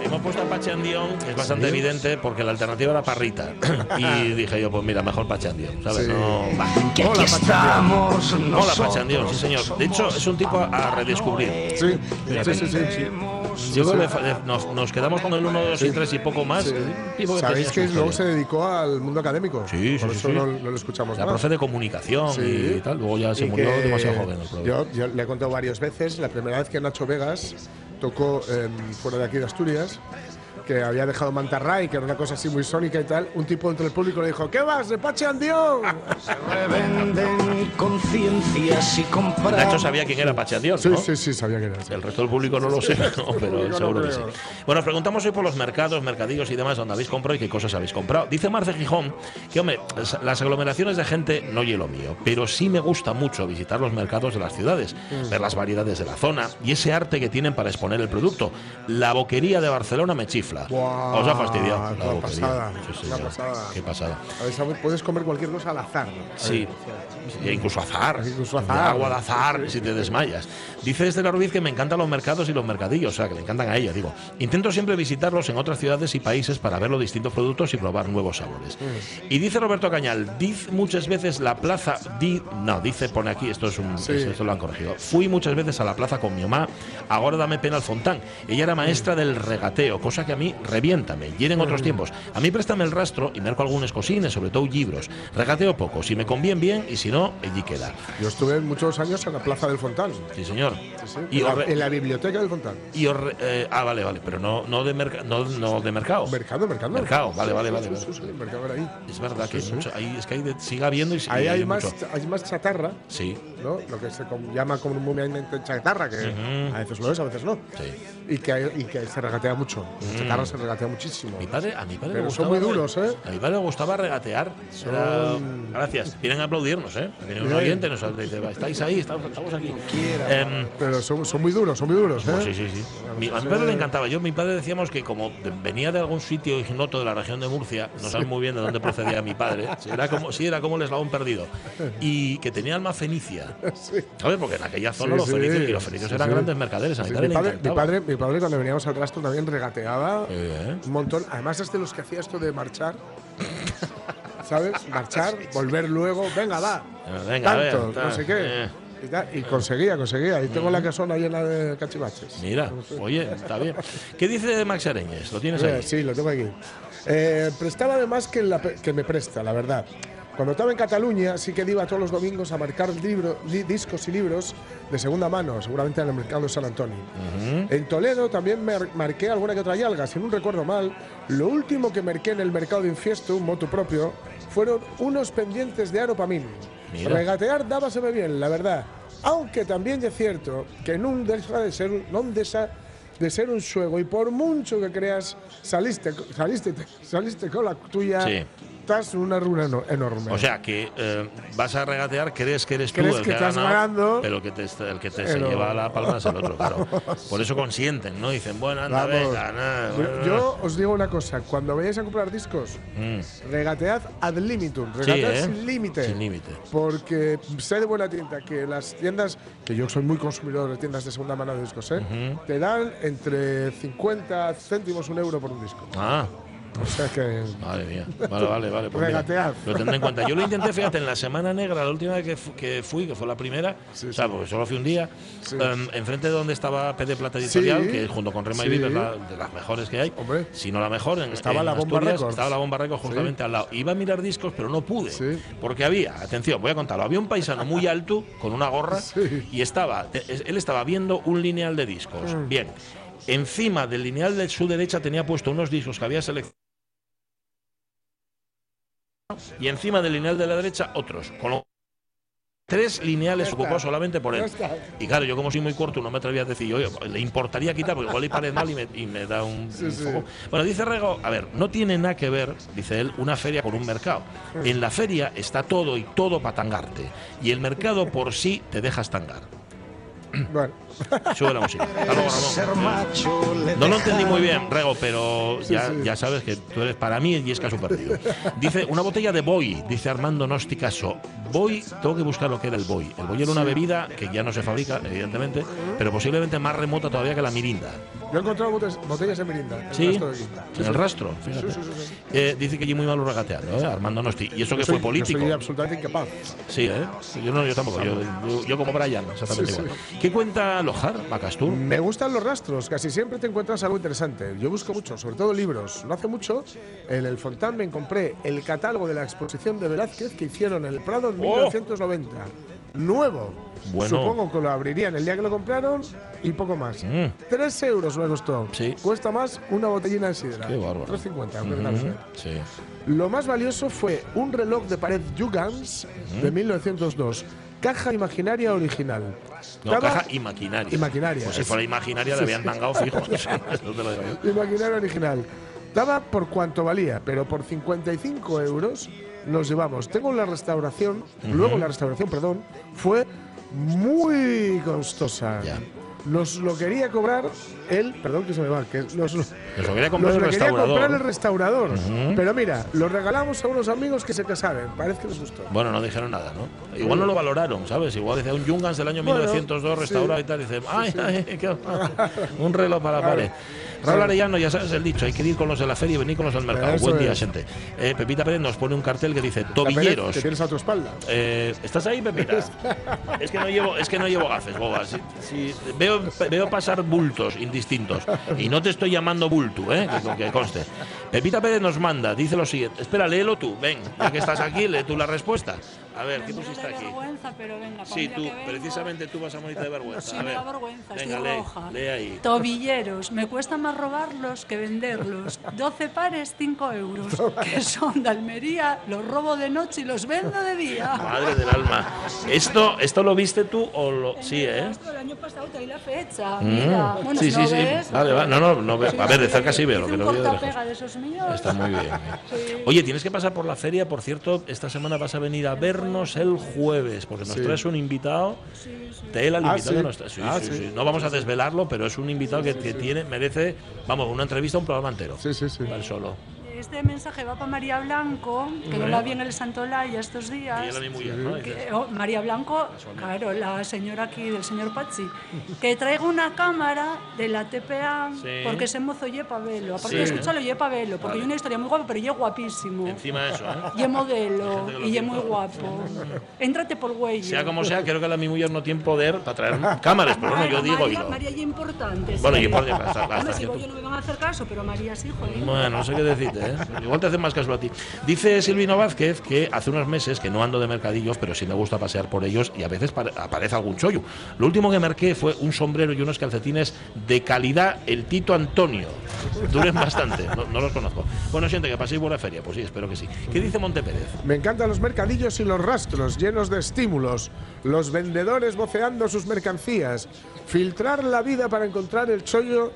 Hemos puesto a Pachandión, que es bastante evidente, porque la alternativa era Parrita. *coughs* y dije yo, pues mira, mejor Pachandión, ¿sabes? Sí. No, va. Que aquí estamos Hola. Pachandión, sí señor. De hecho, es un tipo a, redescubrir. Sí, sí, sí, sí, sí. Yo creo que nos, nos quedamos con el 1, 2 y 3 y poco más. Sí. Tipo que ¿Sabéis que luego se dedicó al mundo académico? Sí, sí, Por sí, eso sí. No, no lo escuchamos La más. profe de comunicación Sí. y tal. Luego ya se Y murió demasiado joven. el. Yo, yo le he contado varias veces, la primera vez que Nacho Vegas tocó em, fuera de aquí de Asturias, que había dejado Mantarray, que era una cosa así muy sónica y tal, un tipo entre el público le dijo, ¿qué vas, de Pache Andión? Revenden conciencias y comprar. Nacho sabía quién era Pachandión, Sí, ¿no? sí, sí, sabía que era. El resto del público no lo sé, no, pero seguro que sí. Bueno, os preguntamos hoy por los mercados, mercadillos y demás, donde habéis comprado y qué cosas habéis comprado. Dice Marce Gijón que, hombre, las aglomeraciones de gente no hielo mío, pero sí me gusta mucho visitar los mercados de las ciudades, Mm. ver las variedades de la zona y ese arte que tienen para exponer el producto. La boquería de Barcelona me chifla. Os ha fastidiado la una boquería. pasada, Sí, una señor. pasada. Qué pasada. A ver. Puedes comer cualquier cosa al azar. ¿no? Sí, Sí, incluso azar. Incluso azar. Agua de azar, si te desmayas. Dice Estela Ruiz que me encantan los mercados y los mercadillos, o sea, que le encantan a ella, digo. Intento siempre visitarlos en otras ciudades y países para ver los distintos productos y probar nuevos sabores. Y dice Roberto Cañal, dice muchas veces la plaza, di, no, dice, pone aquí, esto es un, Sí. esto lo han corregido. Fui muchas veces a la plaza con mi mamá, ahora dame pena al fontán. Ella era maestra del regateo, cosa que a mí reviéntame, y en otros tiempos. A mí préstame el rastro y merco algunas cosines, sobre todo libros. Regateo poco, si me conviene bien y si no, allí queda. Yo estuve muchos años en la Plaza del Fontán. Sí, señor. En, la, re- en la biblioteca del Fontán. Y eh, ah, vale, vale, pero no, no, de, merca- no, no de mercado. Mercado, mercado. Mercado, vale, vale, vale. Mercado era ahí. Es verdad que hay mucho, ahí, es que hay de- sigue habiendo y, Ahí y hay hay más, mucho. hay más chatarra, Sí. ¿no? Lo que se llama comúnmente chatarra, que a veces lo es, a veces no. Sí. Y, que, y que se regatea mucho. Mm. Chatarra se regatea muchísimo. Mi padre, a mi padre Pero le son gustaba muy duros, ¿eh? A mi padre le gustaba regatear. Son- Era- Gracias. Vienen a aplaudirnos, ¿eh? Viene un oyente nos dice, estáis ahí, estamos, estamos aquí. Em, Pero son, son muy duros, son muy duros, ¿eh? pues sí, sí, sí. Mi- a mi padre le encantaba. Yo, mi padre decíamos que como venía de algún sitio ignoto de la región de Murcia, no sabes muy bien de dónde procedía mi padre. *laughs* Sí, Era como, sí, era como el eslabón perdido. Y que tenía alma fenicia. *laughs* ¿Sabes? Porque en aquella zona los fenicios y los fenicios eran grandes mercaderes. A mi padre le padre, mi, padre, mi padre cuando veníamos al rastro también regateaba ¿eh? un montón. Además es de los que hacía esto de marchar. ¿Sabes? Marchar, volver luego. Venga, va. Venga, ver, Tanto, tal, no sé qué. eh. Y, tal, y conseguía, conseguía. Y tengo la casona llena de cachivaches. Mira, oye, está bien. ¿Qué dice Max Areñes? ¿Lo tienes Eh, ahí? Sí, lo tengo aquí. Eh, prestaba además que, la pe- que me presta, la verdad. Cuando estaba en Cataluña sí que iba todos los domingos a marcar libro- di- discos y libros de segunda mano, seguramente en el mercado de San Antonio. En Toledo también me marqué alguna que otra yalga, si no recuerdo mal. Lo último que marqué en el mercado de Infiesto, un moto propio, fueron unos pendientes de Aropamín. Mira. Regatear dábaseme bien, la verdad. Aunque también es cierto que no deja de ser, un- non deja de ser un juego y por mucho que creas, saliste, saliste, saliste con la tuya, Sí. Estás en una runa eno- enorme. O sea, que eh, vas a regatear, crees que eres tú el que que, estás ganado, ganando. pero que te, el que te se Pero- lleva la palma es el otro, claro. *laughs* Por eso consienten, ¿no? Dicen, bueno, anda, venga, nada, Yo- yo os digo una cosa, cuando vayáis a comprar discos, Mm. regatead ad limitum, Sí, regatead ¿eh? sin límite. Sin límite. Porque sé de buena tinta que las tiendas, que yo soy muy consumidor de tiendas de segunda mano de discos, ¿eh? Ujú. te dan entre 50 céntimos, un euro por un disco. Ah, O sea que. Madre mía. Vale, vale, vale. pues mira, Regatead. lo tendré en cuenta. Yo lo intenté, fíjate, en la Semana Negra, la última vez que, fu- que fui, que fue la primera, o sea, porque solo fui un día, em, enfrente de donde estaba P de Plata Editorial, Sí. que junto con Rema Sí. y Vive es la- de las mejores que hay, si no la mejor, en, Estaba en la Bomba Records. estaba la Bomba Records justamente al lado. Iba a mirar discos, pero no pude, porque había, atención, voy a contarlo, había un paisano muy alto, con una gorra, *laughs* y estaba, él estaba viendo un lineal de discos. Mm. Bien. Encima del lineal de su derecha tenía puesto unos discos que había seleccionado y encima del lineal de la derecha otros. Con lo Tres lineales está. solamente por él. Y claro, yo como soy muy corto, no me atrevía a decir, oye, le importaría quitar, porque igual le parece mal y me, y me da un, Sí. Bueno, dice Rego, a ver, no tiene nada que ver, dice él, una feria con un mercado. En la feria está todo y todo para tangarte. Y el mercado por sí te deja estangar. *clears throat* Bueno. Sube la música. *laughs* Ramón. No lo entendí muy bien, Rego, pero ya, sabes que tú eres para mí y es caso perdido. Dice una botella de Boy, dice Armando Nosticaso. Boy, tengo que buscar lo que era el Boy. El Boy era una bebida que ya no se fabrica, evidentemente, pero posiblemente más remota todavía que la Mirinda. Yo he encontrado botes- botellas de Mirinda. en el Sí, el rastro, fíjate. Sí, sí, sí, sí. Eh, dice que allí muy malo regateando, ¿eh? Armando Nosti. Y eso que fue político. Yo soy absolutamente incapaz. Sí, ¿eh? Yo, no, yo tampoco. Yo, yo- yo como Brian, exactamente igual. ¿Qué cuenta Lojar, Macastur? Me gustan los rastros, casi siempre te encuentras algo interesante. Yo busco mucho, sobre todo libros. No hace mucho, en el Fontán me compré el catálogo de la exposición de Velázquez que hicieron en el Prado en 1990. Nuevo. ¡Oh! Bueno. Supongo que lo abrirían el día que lo compraron y poco más. Mm. Tres euros me costó. Cuesta más una botellina de sidra. Qué bárbaro. 3,50. aunque Ujú, no sé. Sí. Lo más valioso fue un reloj de pared Jugans de 1902. Caja imaginaria original. No, caja y maquinaria. Y maquinaria. Pues si fuera imaginaria le Sí, habían sí. tangado fijo. *laughs* Eso te lo digo yo. Imaginaria original. Daba por cuanto valía, pero por 55 euros nos llevamos. Tengo la restauración, luego la restauración, perdón, fue muy costosa. Nos lo quería cobrar él, perdón que se me va, que nos, Nos lo quería comprar nos lo quería comprar el restaurador. Ujú. Pero mira, lo regalamos a unos amigos que se casaron. Parece que les gustó. Bueno, no dijeron nada, ¿no? Igual no lo valoraron, ¿sabes? Igual decía un Jungans del año Bueno, 1902 restaurado sí. y tal. Dice, ay, ay, qué *laughs* un reloj para la pared. Raúl Arellano, ya sabes el dicho, hay que ir con los de la feria y venir con los del mercado. Eso Buen día, es. gente. Eh, Pepita Pérez nos pone un cartel que dice tobilleros. Que tienes a tu espalda. Eh, ¿Estás ahí, Pepita? *laughs* es que no llevo, es que no llevo gafes, boba. Si- si- veo, veo pasar bultos Y no te estoy llamando bulto, ¿eh? Que, que conste. Pepita Pérez nos manda, dice lo siguiente. Espera, léelo tú, ven, ya que estás aquí, lee tú la respuesta. A ver, ¿qué pusiste aquí? vergüenza, pero venga, Sí, tú, precisamente tú vas a morirte de vergüenza. Sí, a me ver, da vergüenza, venga, lee, roja. lee ahí. Tobilleros, me cuesta más robarlos que venderlos. 12 pares, 5 euros. Que son de Almería, los robo de noche y los vendo de día. Madre del alma. ¿Esto, ¿Esto lo viste tú o lo.? Sí, ¿eh? Esto el año pasado te la fecha. Mm. Mira, bueno, sí, si no sí, sí. ves, Vale, vale. No, no, no veo. Sí, A ver, de sí. cerca sí veo, lo que no veo de lejos. de esos míos. Está muy bien. Sí. Oye, tienes que pasar por la feria, por cierto, esta semana vas a venir a vernos el jueves, porque nos Sí. traes un invitado. Tela, el Ah, invitado sí. que nos trae. Sí, Ah, sí, sí. sí. No vamos a desvelarlo, pero es un invitado que, que tiene, merece, vamos, una entrevista, un programa entero. Sí, sí, sí. Él solo. Este mensaje va para María Blanco, que no Ujú. la vi en el Santolaya estos días. Y era mi mujer, ¿no? Que- oh, María Blanco, claro, la señora aquí del señor Pachi, que traigo una cámara de la TPA Sí. porque ese mozo lleva velo. Aparte Sí. de escucharlo, lleva velo, porque Vale. hay una historia muy guapa, pero yo guapísimo. Encima de eso, ¿eh? Y es modelo, y es tiene muy guapo. Éntrate por güey. Sea como sea, creo que la mi mujer no tiene poder para traer cámaras, pero bueno, yo digo y María, lo. María ya importante. Bueno, sí. y por- hasta- hasta yo no me van a hacer caso, pero María sí, joder. Bueno, no sé qué decirte, ¿eh? Igual te hacen más caso a ti. Dice Silvino Vázquez que hace unos meses que no ando de mercadillos, pero sí me gusta pasear por ellos y a veces pare- aparece algún chollo. Lo último que marqué fue un sombrero y unos calcetines de calidad, el Tito Antonio. Duren bastante, no, no los conozco. Bueno, siente que paséis buena feria, pues sí, espero que sí. ¿Qué dice Montepérez? Me encantan los mercadillos y los rastros llenos de estímulos, los vendedores voceando sus mercancías, filtrar la vida para encontrar el chollo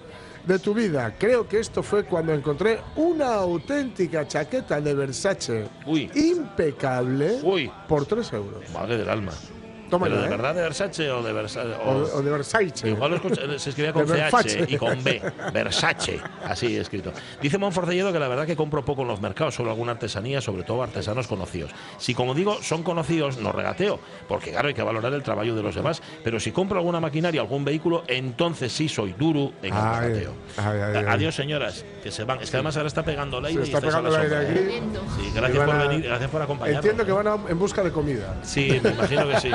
de tu vida. Creo que esto fue cuando encontré una auténtica chaqueta de Versace impecable por 3 euros. Madre del alma. Toma ¿Pero ya, de ¿eh? verdad de Versace o de Versace? O, o de Versace. Igual lo escucha- se escribía con CH y con B. Versace, así escrito. Dice Monforcelledo que la verdad que compro poco en los mercados, solo alguna artesanía, sobre todo artesanos conocidos. Si, como digo, son conocidos, no regateo, porque claro, hay que valorar el trabajo de los demás. Pero si compro alguna maquinaria, algún vehículo, entonces sí soy duro en el regateo. ay, ay, ay. Adiós, señoras, que se van. Es que además ahora está pegando el aire Se y está la pegando el aire aquí. ¿eh? Sí, Y gracias por venir, gracias por acompañarnos. Entiendo que van a- en busca de comida. Sí, me imagino que sí.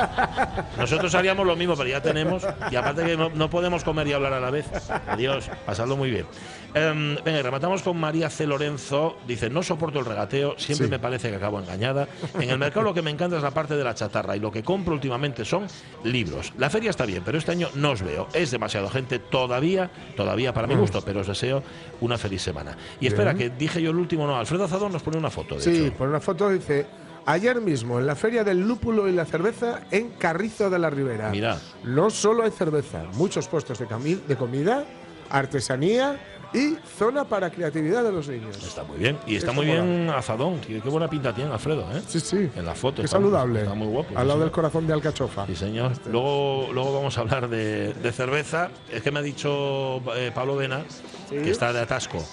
Nosotros haríamos lo mismo, pero ya tenemos. Y aparte que no, no podemos comer y hablar a la vez. Adiós, pasadlo muy bien. Em, venga, rematamos con María C. Lorenzo. Dice, no soporto el regateo, siempre Sí. me parece que acabo engañada. En el mercado lo que me encanta es la parte de la chatarra y lo que compro últimamente son libros. La feria está bien, pero este año no os veo. Es demasiado gente todavía, todavía para mi gusto, pero os deseo una feliz semana. Y espera, Bien. que dije yo el último, no, Alfredo Azadón nos pone una foto, de Sí, hecho. por una foto dice, Ayer mismo, en la Feria del Lúpulo y la Cerveza en Carrizo de la Ribera. Mira. No solo hay cerveza, muchos puestos de, comida, artesanía y zona para creatividad de los niños. Está muy bien. Y está Eso muy mola. bien Azadón. Qué, buena pinta tiene Alfredo, ¿eh? Sí, sí. En la foto. Qué está- saludable. Está muy guapo. Al lado del corazón de alcachofa. Sí, señor. Luego, luego vamos a hablar de, de cerveza. Es que me ha dicho eh, Pablo Vena que está de atasco.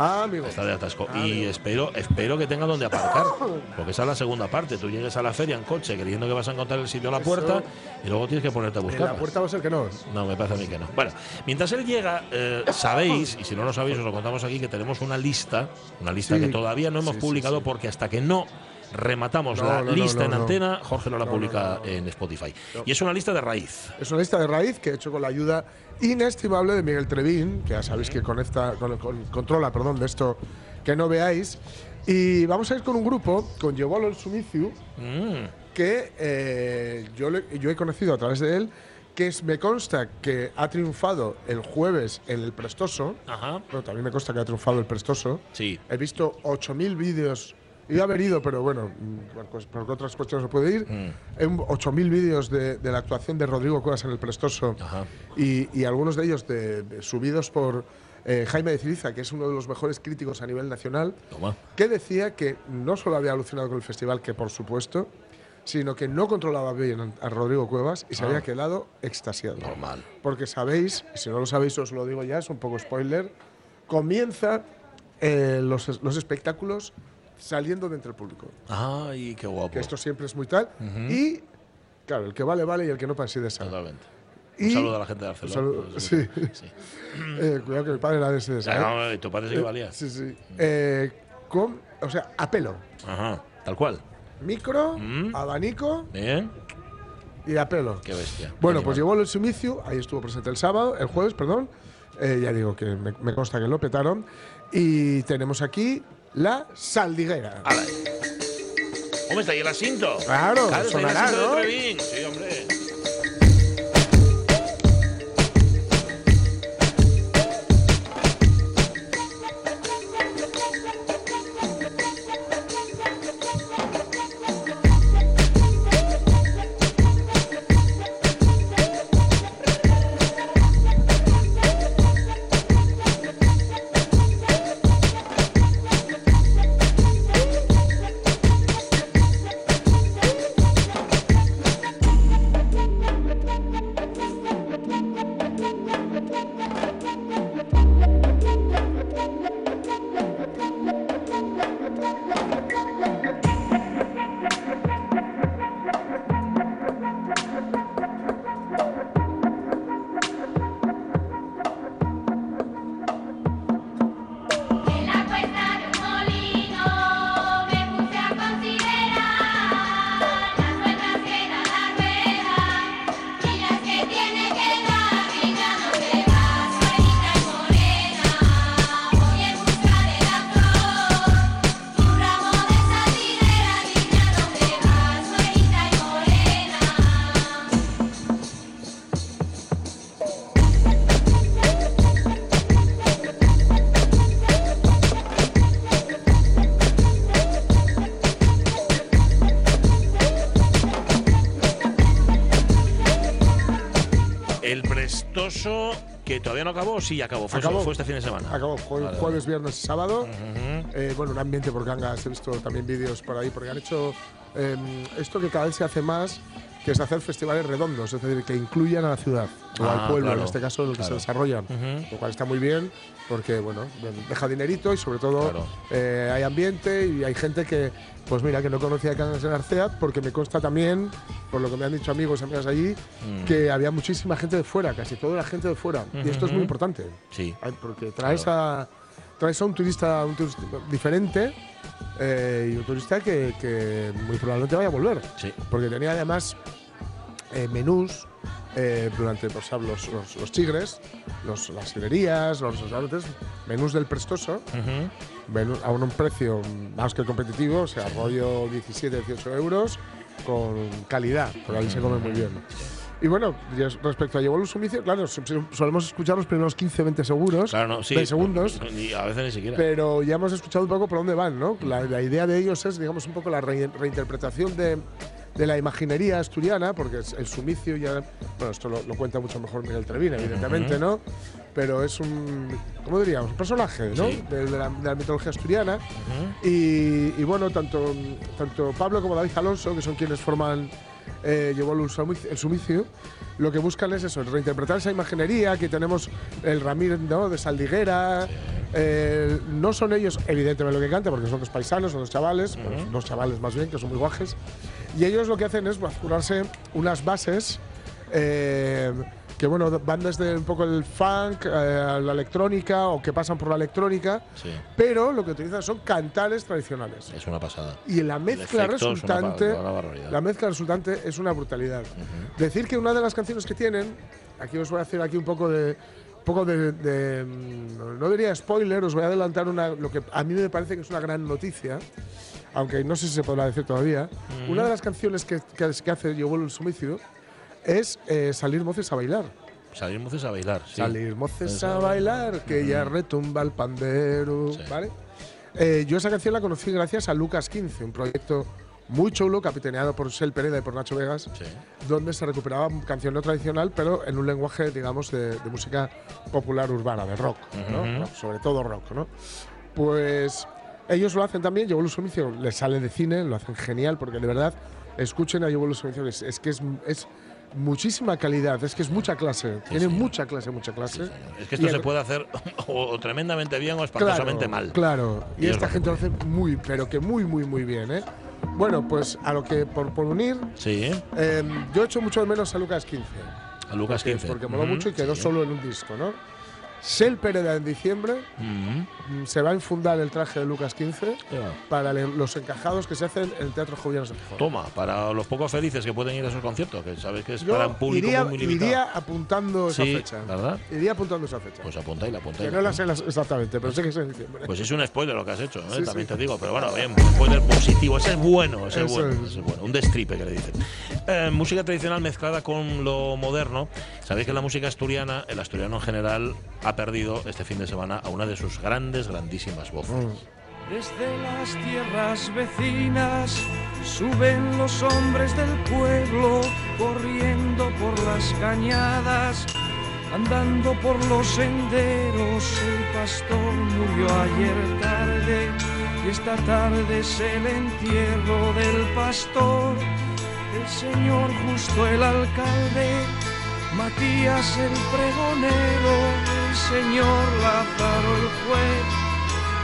Ah, amigo. Está de atasco. y espero, espero que tenga donde aparcar. Porque esa es la segunda parte. Tú llegues a la feria en coche creyendo que vas a encontrar el sitio a la puerta y luego tienes que ponerte a buscar. la puerta va a ser que no. No, me parece a mí que no. Bueno, mientras él llega, eh, sabéis, y si no lo sabéis, os lo contamos aquí, que tenemos una lista, una lista Sí. que todavía no hemos Sí, sí, publicado porque hasta que no rematamos No, la no, lista no, en antena, Jorge no la publica en Spotify. Y es una lista de raíz. Es una lista de raíz que he hecho con la ayuda inestimable de Miguel Trevín, que ya sabéis que conecta, con- con- controla perdón, de esto que no veáis. Y vamos a ir con un grupo, con Giovanni Sumiciu, Mm. que eh, yo, le- yo he conocido a través de él, que es, me consta que ha triunfado el jueves en el Prestoso. Ajá. Bueno, también me consta que ha triunfado el Prestoso. Sí. He visto 8.000 vídeos. Iba a haber ido, pero bueno, por, por otras cuestiones no puede ir. Mm. He un- 8.000 vídeos de, de la actuación de Rodrigo Cuevas en el Prestoso. Y, y algunos de ellos de- de- subidos por eh, Jaime de Ciriza, que es uno de los mejores críticos a nivel nacional, Toma. que decía que no solo había alucinado con el festival, que por supuesto, sino que no controlaba bien a Rodrigo Cuevas y se Ah. había quedado extasiado. Normal. Porque sabéis, si no lo sabéis os lo digo ya, es un poco spoiler, comienza eh, los, los espectáculos saliendo de entre el público. Ay, qué guapo. Que esto siempre es muy tal. Y, claro, el que vale, vale y el que no para sí de Totalmente. Y- Un saludo a la gente de Barcelona. saludo- sí. *laughs* Eh, cuidado que mi padre era de ese. Ah, no, tu padre sí que valía. Sí, sí. Eh, con, o sea, a pelo. Ajá, tal cual. Micro, Mm. abanico Bien. y a pelo. Qué bestia. Bueno, Animal. pues llevó el sumicio, ahí estuvo presente el sábado, el jueves, perdón. Eh, ya digo que me, me consta que lo petaron. Y tenemos aquí la saldiguera. ¿Cómo está ahí el asiento? Claro, está ahí el sonará, ¿no? de Trevín. Sí, hombre. Que todavía no acabó, sí acabó. Fue, Acabó. fue este fin de semana. Acabó jue- Vale, jueves, viernes y sábado. Eh, bueno, un ambiente por gangas. He visto también vídeos por ahí, porque han hecho eh, esto que cada vez se hace más, que es hacer festivales redondos, es decir, que incluyan a la ciudad o Ah, al pueblo, claro, en este caso, en el que claro. se desarrollan. Lo cual está muy bien, porque, bueno, deja dinerito y sobre todo Claro. eh, hay ambiente y hay gente que, pues mira, que no conocía Cangas en Arcea, porque me consta también, por lo que me han dicho amigos y amigas allí, Mm. que había muchísima gente de fuera, casi toda la gente de fuera. Y esto es muy importante. Sí. Porque traes a traes a un turista, un turista diferente eh, y un turista que, que muy probablemente vaya a volver. Sí. Porque tenía además eh, menús eh, durante pues, los, los, los chigres, los, las sidrerías, los restaurantes, menús del prestoso, Ujú. menú- a un precio más que competitivo, o sea, rollo 17, 18 euros, con calidad, porque ahí se come muy bien. Y bueno, y es- respecto a Llevó el sumicio, claro, so- so- solemos escuchar los primeros 15-20 segundos, Claro, no, sí. 20 segundos, Ni- a veces ni siquiera. pero ya hemos escuchado un poco por dónde van, ¿no? La, la idea de ellos es, digamos, un poco la re- reinterpretación de, de la imaginería asturiana, porque es el sumicio ya. Bueno, esto lo, lo cuenta mucho mejor Miguel Trevín, evidentemente. ¿no? Pero es un. ¿Cómo diríamos? Un personaje, ¿no? Sí. De, de la, de la mitología asturiana. y, y bueno, tanto, tanto Pablo como David Alonso, que son quienes forman. Eh, llevó el sumicio, el sumicio, lo que buscan es eso, reinterpretar esa imaginería que tenemos el Ramírez ¿no? de Saldiguera. Eh, no son ellos, evidentemente, lo que cantan, porque son dos paisanos, son dos chavales, bueno, dos chavales más bien, que son muy guajes. Y ellos lo que hacen es bascularse unas bases eh, que bueno, van desde un poco el funk eh, a la electrónica o que pasan por la electrónica, Sí, pero lo que utilizan son cantares tradicionales. es una pasada. Y la mezcla una resultante, una la mezcla resultante es una brutalidad. Decir que una de las canciones que tienen, aquí os voy a hacer aquí un poco de, poco de, de, mm, no diría spoiler, os voy a adelantar una, lo que a mí me parece que es una gran noticia, aunque no sé si se podrá decir todavía. Una de las canciones que, que, que hace Yo vuelvo el sumicio es eh, salir moces a bailar. Salir moces a bailar. sí. Salir moces a bailar, que ya retumba el pandero. ¿Vale? Eh, yo esa canción la conocí gracias a Lucas 15, un proyecto muy chulo, capitaneado por Sel Pereda y por Nacho Vegas, donde se recuperaba canción no tradicional, pero en un lenguaje, digamos, de, de música popular urbana, de rock, sobre todo rock, ¿no? Pues ellos lo hacen también, el Sumicio les sale de cine, lo hacen genial, porque de verdad, escuchen a el Sumicio, es, es que es, es muchísima calidad, es que es mucha clase, tiene mucha clase, mucha clase. Es que esto Y se el- puede hacer *laughs* o, o tremendamente bien o espantosamente mal. Claro, y, Y es esta gente lo hace muy, pero que muy, muy, muy bien, ¿eh? Bueno, pues a lo que, por, por unir, Sí, eh, yo echo mucho de menos a Lucas 15. a Lucas porque, 15. Porque moló mucho y quedó sí. solo en un disco, ¿no? Sel Pereda en diciembre Ujú. mm, se va a infundar el traje de Lucas 15 Ya. para los encajados que se hacen en el Teatro Jovianos de Gijón. Toma, para los pocos felices que pueden ir a esos conciertos, que sabes que es Yo para un público iría, muy limitado. iría apuntando esa Sí, fecha. ¿verdad? Iría apuntando esa fecha. Pues apuntáis, apuntáis. que no la sé exactamente, pero sé que es en diciembre. Pues es un spoiler lo que has hecho, ¿eh? Sí, también sí. te digo. Pero bueno, bien, un spoiler positivo. Ese es bueno, ese es bueno, es. ese es bueno. Un destripe que le dicen. Eh, música tradicional mezclada con lo moderno. Sabéis que la música asturiana, el asturiano en general, ha perdido este fin de semana a una de sus grandes, grandísimas voces. Desde las tierras vecinas suben los hombres del pueblo corriendo por las cañadas, andando por los senderos. El pastor murió ayer tarde y esta tarde es el entierro del pastor. El señor justo el alcalde, Matías el pregonero, el señor Lázaro el juez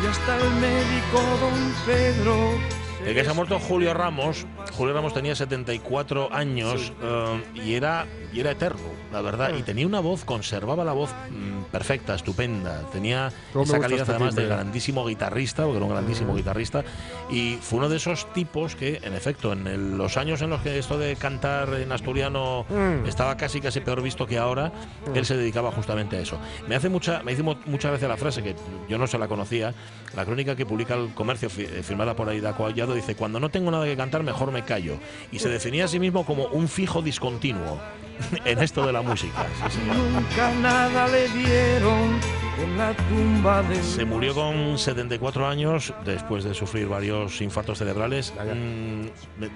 y hasta el médico don Pedro. El que se ha muerto Julio Ramos. Julio Ramos tenía 74 años eh, y, era, y era eterno, la verdad. Y tenía una voz, conservaba la voz mm, perfecta, estupenda. Tenía esa calidad este además de grandísimo guitarrista, porque era un grandísimo guitarrista. Y fue uno de esos tipos que, en efecto, en el- los años en los que esto de cantar en asturiano Mm. estaba casi casi peor visto que ahora, Mm. él se dedicaba justamente a eso. Me hace mucha, me dice mu- muchas veces la frase que yo no se la conocía, la crónica que publica el comercio eh, firmada por Aida Collado dice, cuando no tengo nada que cantar mejor me callo. Y se definía a sí mismo como un fijo discontinuo *laughs* en esto de la música. Sí. Nunca nada le dieron en la tumba de Se murió con 74 años después de sufrir varios infartos cerebrales. Mm,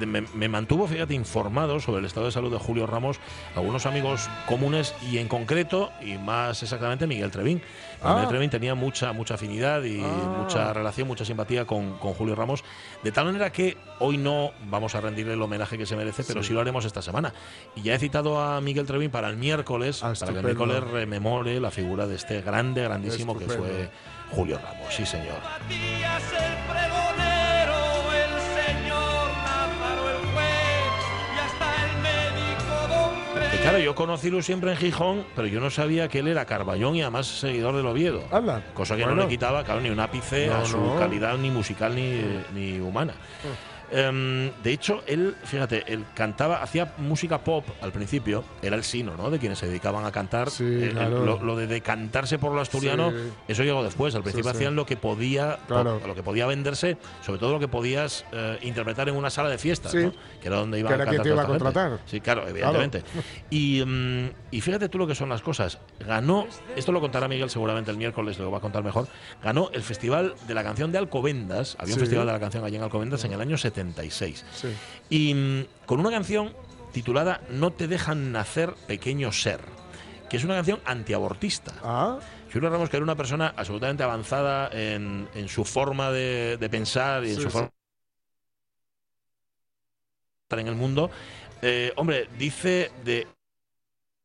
me, me- me mantuvo, fíjate, informado sobre el estado de salud de Julio Ramos, algunos amigos comunes y en concreto, y más exactamente, Miguel Trevín. Ah. Miguel Trevín tenía mucha, mucha afinidad y Ah. mucha relación, mucha simpatía con, con Julio Ramos, de tal manera que hoy no vamos a rendirle el homenaje que se merece, pero sí, Sí. lo haremos esta semana. Y ya he citado a Miguel Trevín para el miércoles, para que el miércoles rememore la figura de este grande, grandísimo que fue Julio Ramos, sí señor. Claro, yo conocí siempre en Gijón, pero yo no sabía que él era Carballón y además seguidor del Oviedo. Anda. Cosa que no le quitaba, claro, ni un ápice No, a su no. calidad ni musical ni, ni humana. Em, de hecho, él, fíjate, él cantaba, hacía música pop al principio, era el sino, ¿no? De quienes se dedicaban a cantar. Eh, claro. lo, lo de decantarse por lo asturiano, Sí. eso llegó después. Al Sí, principio sí. hacían lo que podía, Claro. lo que podía venderse, sobre todo lo que podías eh, interpretar en una sala de fiestas, Sí. ¿no? que era donde iban Que era a cantar te iba a contratar. Sí, claro, evidentemente. *laughs* Y, mm, y fíjate tú lo que son las cosas. Ganó, esto lo contará Miguel seguramente el miércoles, lo va a contar mejor. Ganó el Festival de la Canción de Alcobendas. Había un Sí. Festival de la Canción allí en Alcobendas en el año 76. Sí. Y mm, con una canción titulada No te dejan nacer pequeño ser, que es una canción antiabortista. Ah. Julio Ramos, que era una persona absolutamente avanzada en, en su forma de, de pensar y en su sí. forma de estar en el mundo, eh, hombre, dice de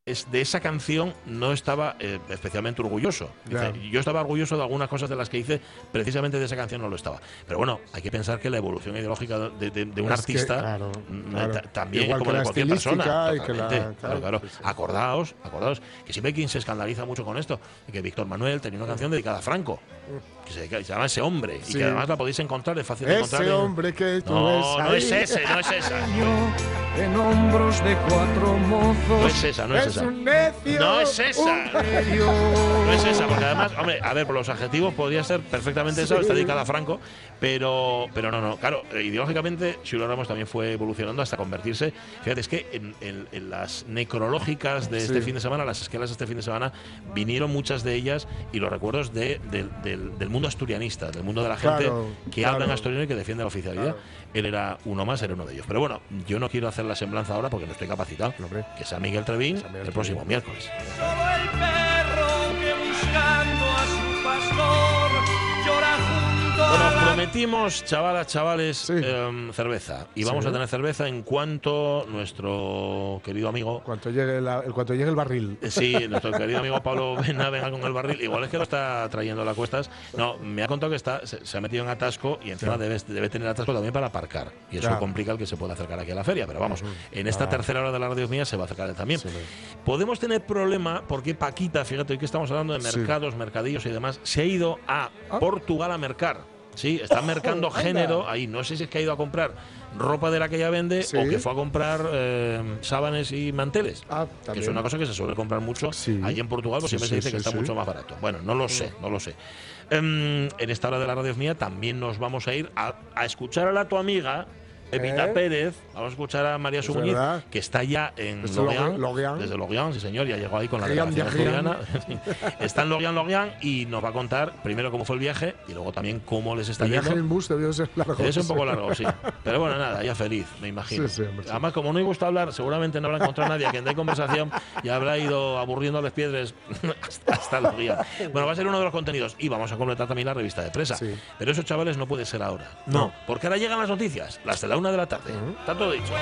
es de esa canción no estaba eh, especialmente orgulloso. Dice, yo estaba orgulloso de algunas cosas de las que hice, precisamente de esa canción no lo estaba. Pero bueno, hay que pensar que la evolución ideológica de, de- de un Es que, artista claro, mm, claro. ta- también Igual como que de la cualquier persona. que la- claro. Acordaos, acordaos, que siempre quien se escandaliza mucho con esto, que Víctor Manuel tenía una canción dedicada a Franco, que se, que se llama Ese Hombre, y que además la podéis encontrar, es fácil de encontrar. Ese en- hombre que tú No, ves no ahí. es ese, no es esa. En hombros de cuatro mozos. No es esa, no es, esa. un necio. No es esa. No es esa, porque además, hombre, a ver, por los adjetivos podría ser perfectamente esa, Sí. está dedicada a Franco, pero, pero no, no. Claro, ideológicamente, Silvio Ramos también fue evolucionando hasta convertirse. Fíjate, es que en, en- en las necrológicas de este Sí. fin de semana, las esquelas de este fin de semana, vinieron muchas de ellas y los recuerdos de, del- del, del mundo asturianista, del mundo de la gente Claro, que claro. habla en asturiano y que defiende la oficialidad. Él era uno más, era uno de ellos. Pero bueno, yo no quiero hacer la semblanza ahora porque no estoy capacitado. Que sea Miguel Trevín el próximo miércoles. el perro que buscando a su pastor llora Bueno, prometimos, chavalas, chavales, em, cerveza. Y vamos Sí. a tener cerveza en cuanto nuestro querido amigo. Cuanto llegue, la- el, cuanto llegue el barril. eh, Sí, nuestro querido amigo Pablo *laughs* Vena venga con el barril. Igual es que lo está trayendo a las cuestas. No, me ha contado que está, se, se ha metido en atasco y encima debe, debe tener atasco también para aparcar. Y eso complica el que se pueda acercar aquí a la feria. Pero vamos, en esta Ah. tercera hora de la radio mía se va a acercar él también. Podemos tener problema porque Paquita, fíjate, hoy que estamos hablando de mercados, mercadillos y demás, se ha ido a Portugal a mercar. Sí, está mercando género ahí. No sé si es que ha ido a comprar ropa de la que ella vende Sí. o que fue a comprar eh, sábanes y manteles. que es Ah, una cosa que se suele comprar mucho allí en Portugal, pues Sí, siempre sí, se dice sí, que está sí. mucho más barato. Bueno, no lo sé, no lo sé. Em, en esta hora de la radio mía también nos vamos a ir a, a escuchar a la tu amiga. Evita ¿Eh? Pérez, vamos a escuchar a María verdad. que está ya en Desde desde Loguian, sí señor, ya llegó ahí con la delegación asturiana. *laughs* está en Loguian, Loguian y nos va a contar primero cómo fue el viaje y luego también cómo les está El viaje yendo. en bus debió ser largo. Es un poco largo, sí. Pero bueno, nada, ya feliz, me imagino. Sí, sí, hombre, sí. Además, como no le gusta hablar, seguramente no habrá encontrado a nadie a quien dé conversación y habrá ido aburriendo a las piedras *laughs* hasta, hasta. Bueno, va a ser uno de los contenidos y vamos a completar también la revista de presa. Pero eso, chavales, no puede ser ahora. No. Porque ahora llegan las noticias, las de la una de la tarde. Está todo dicho.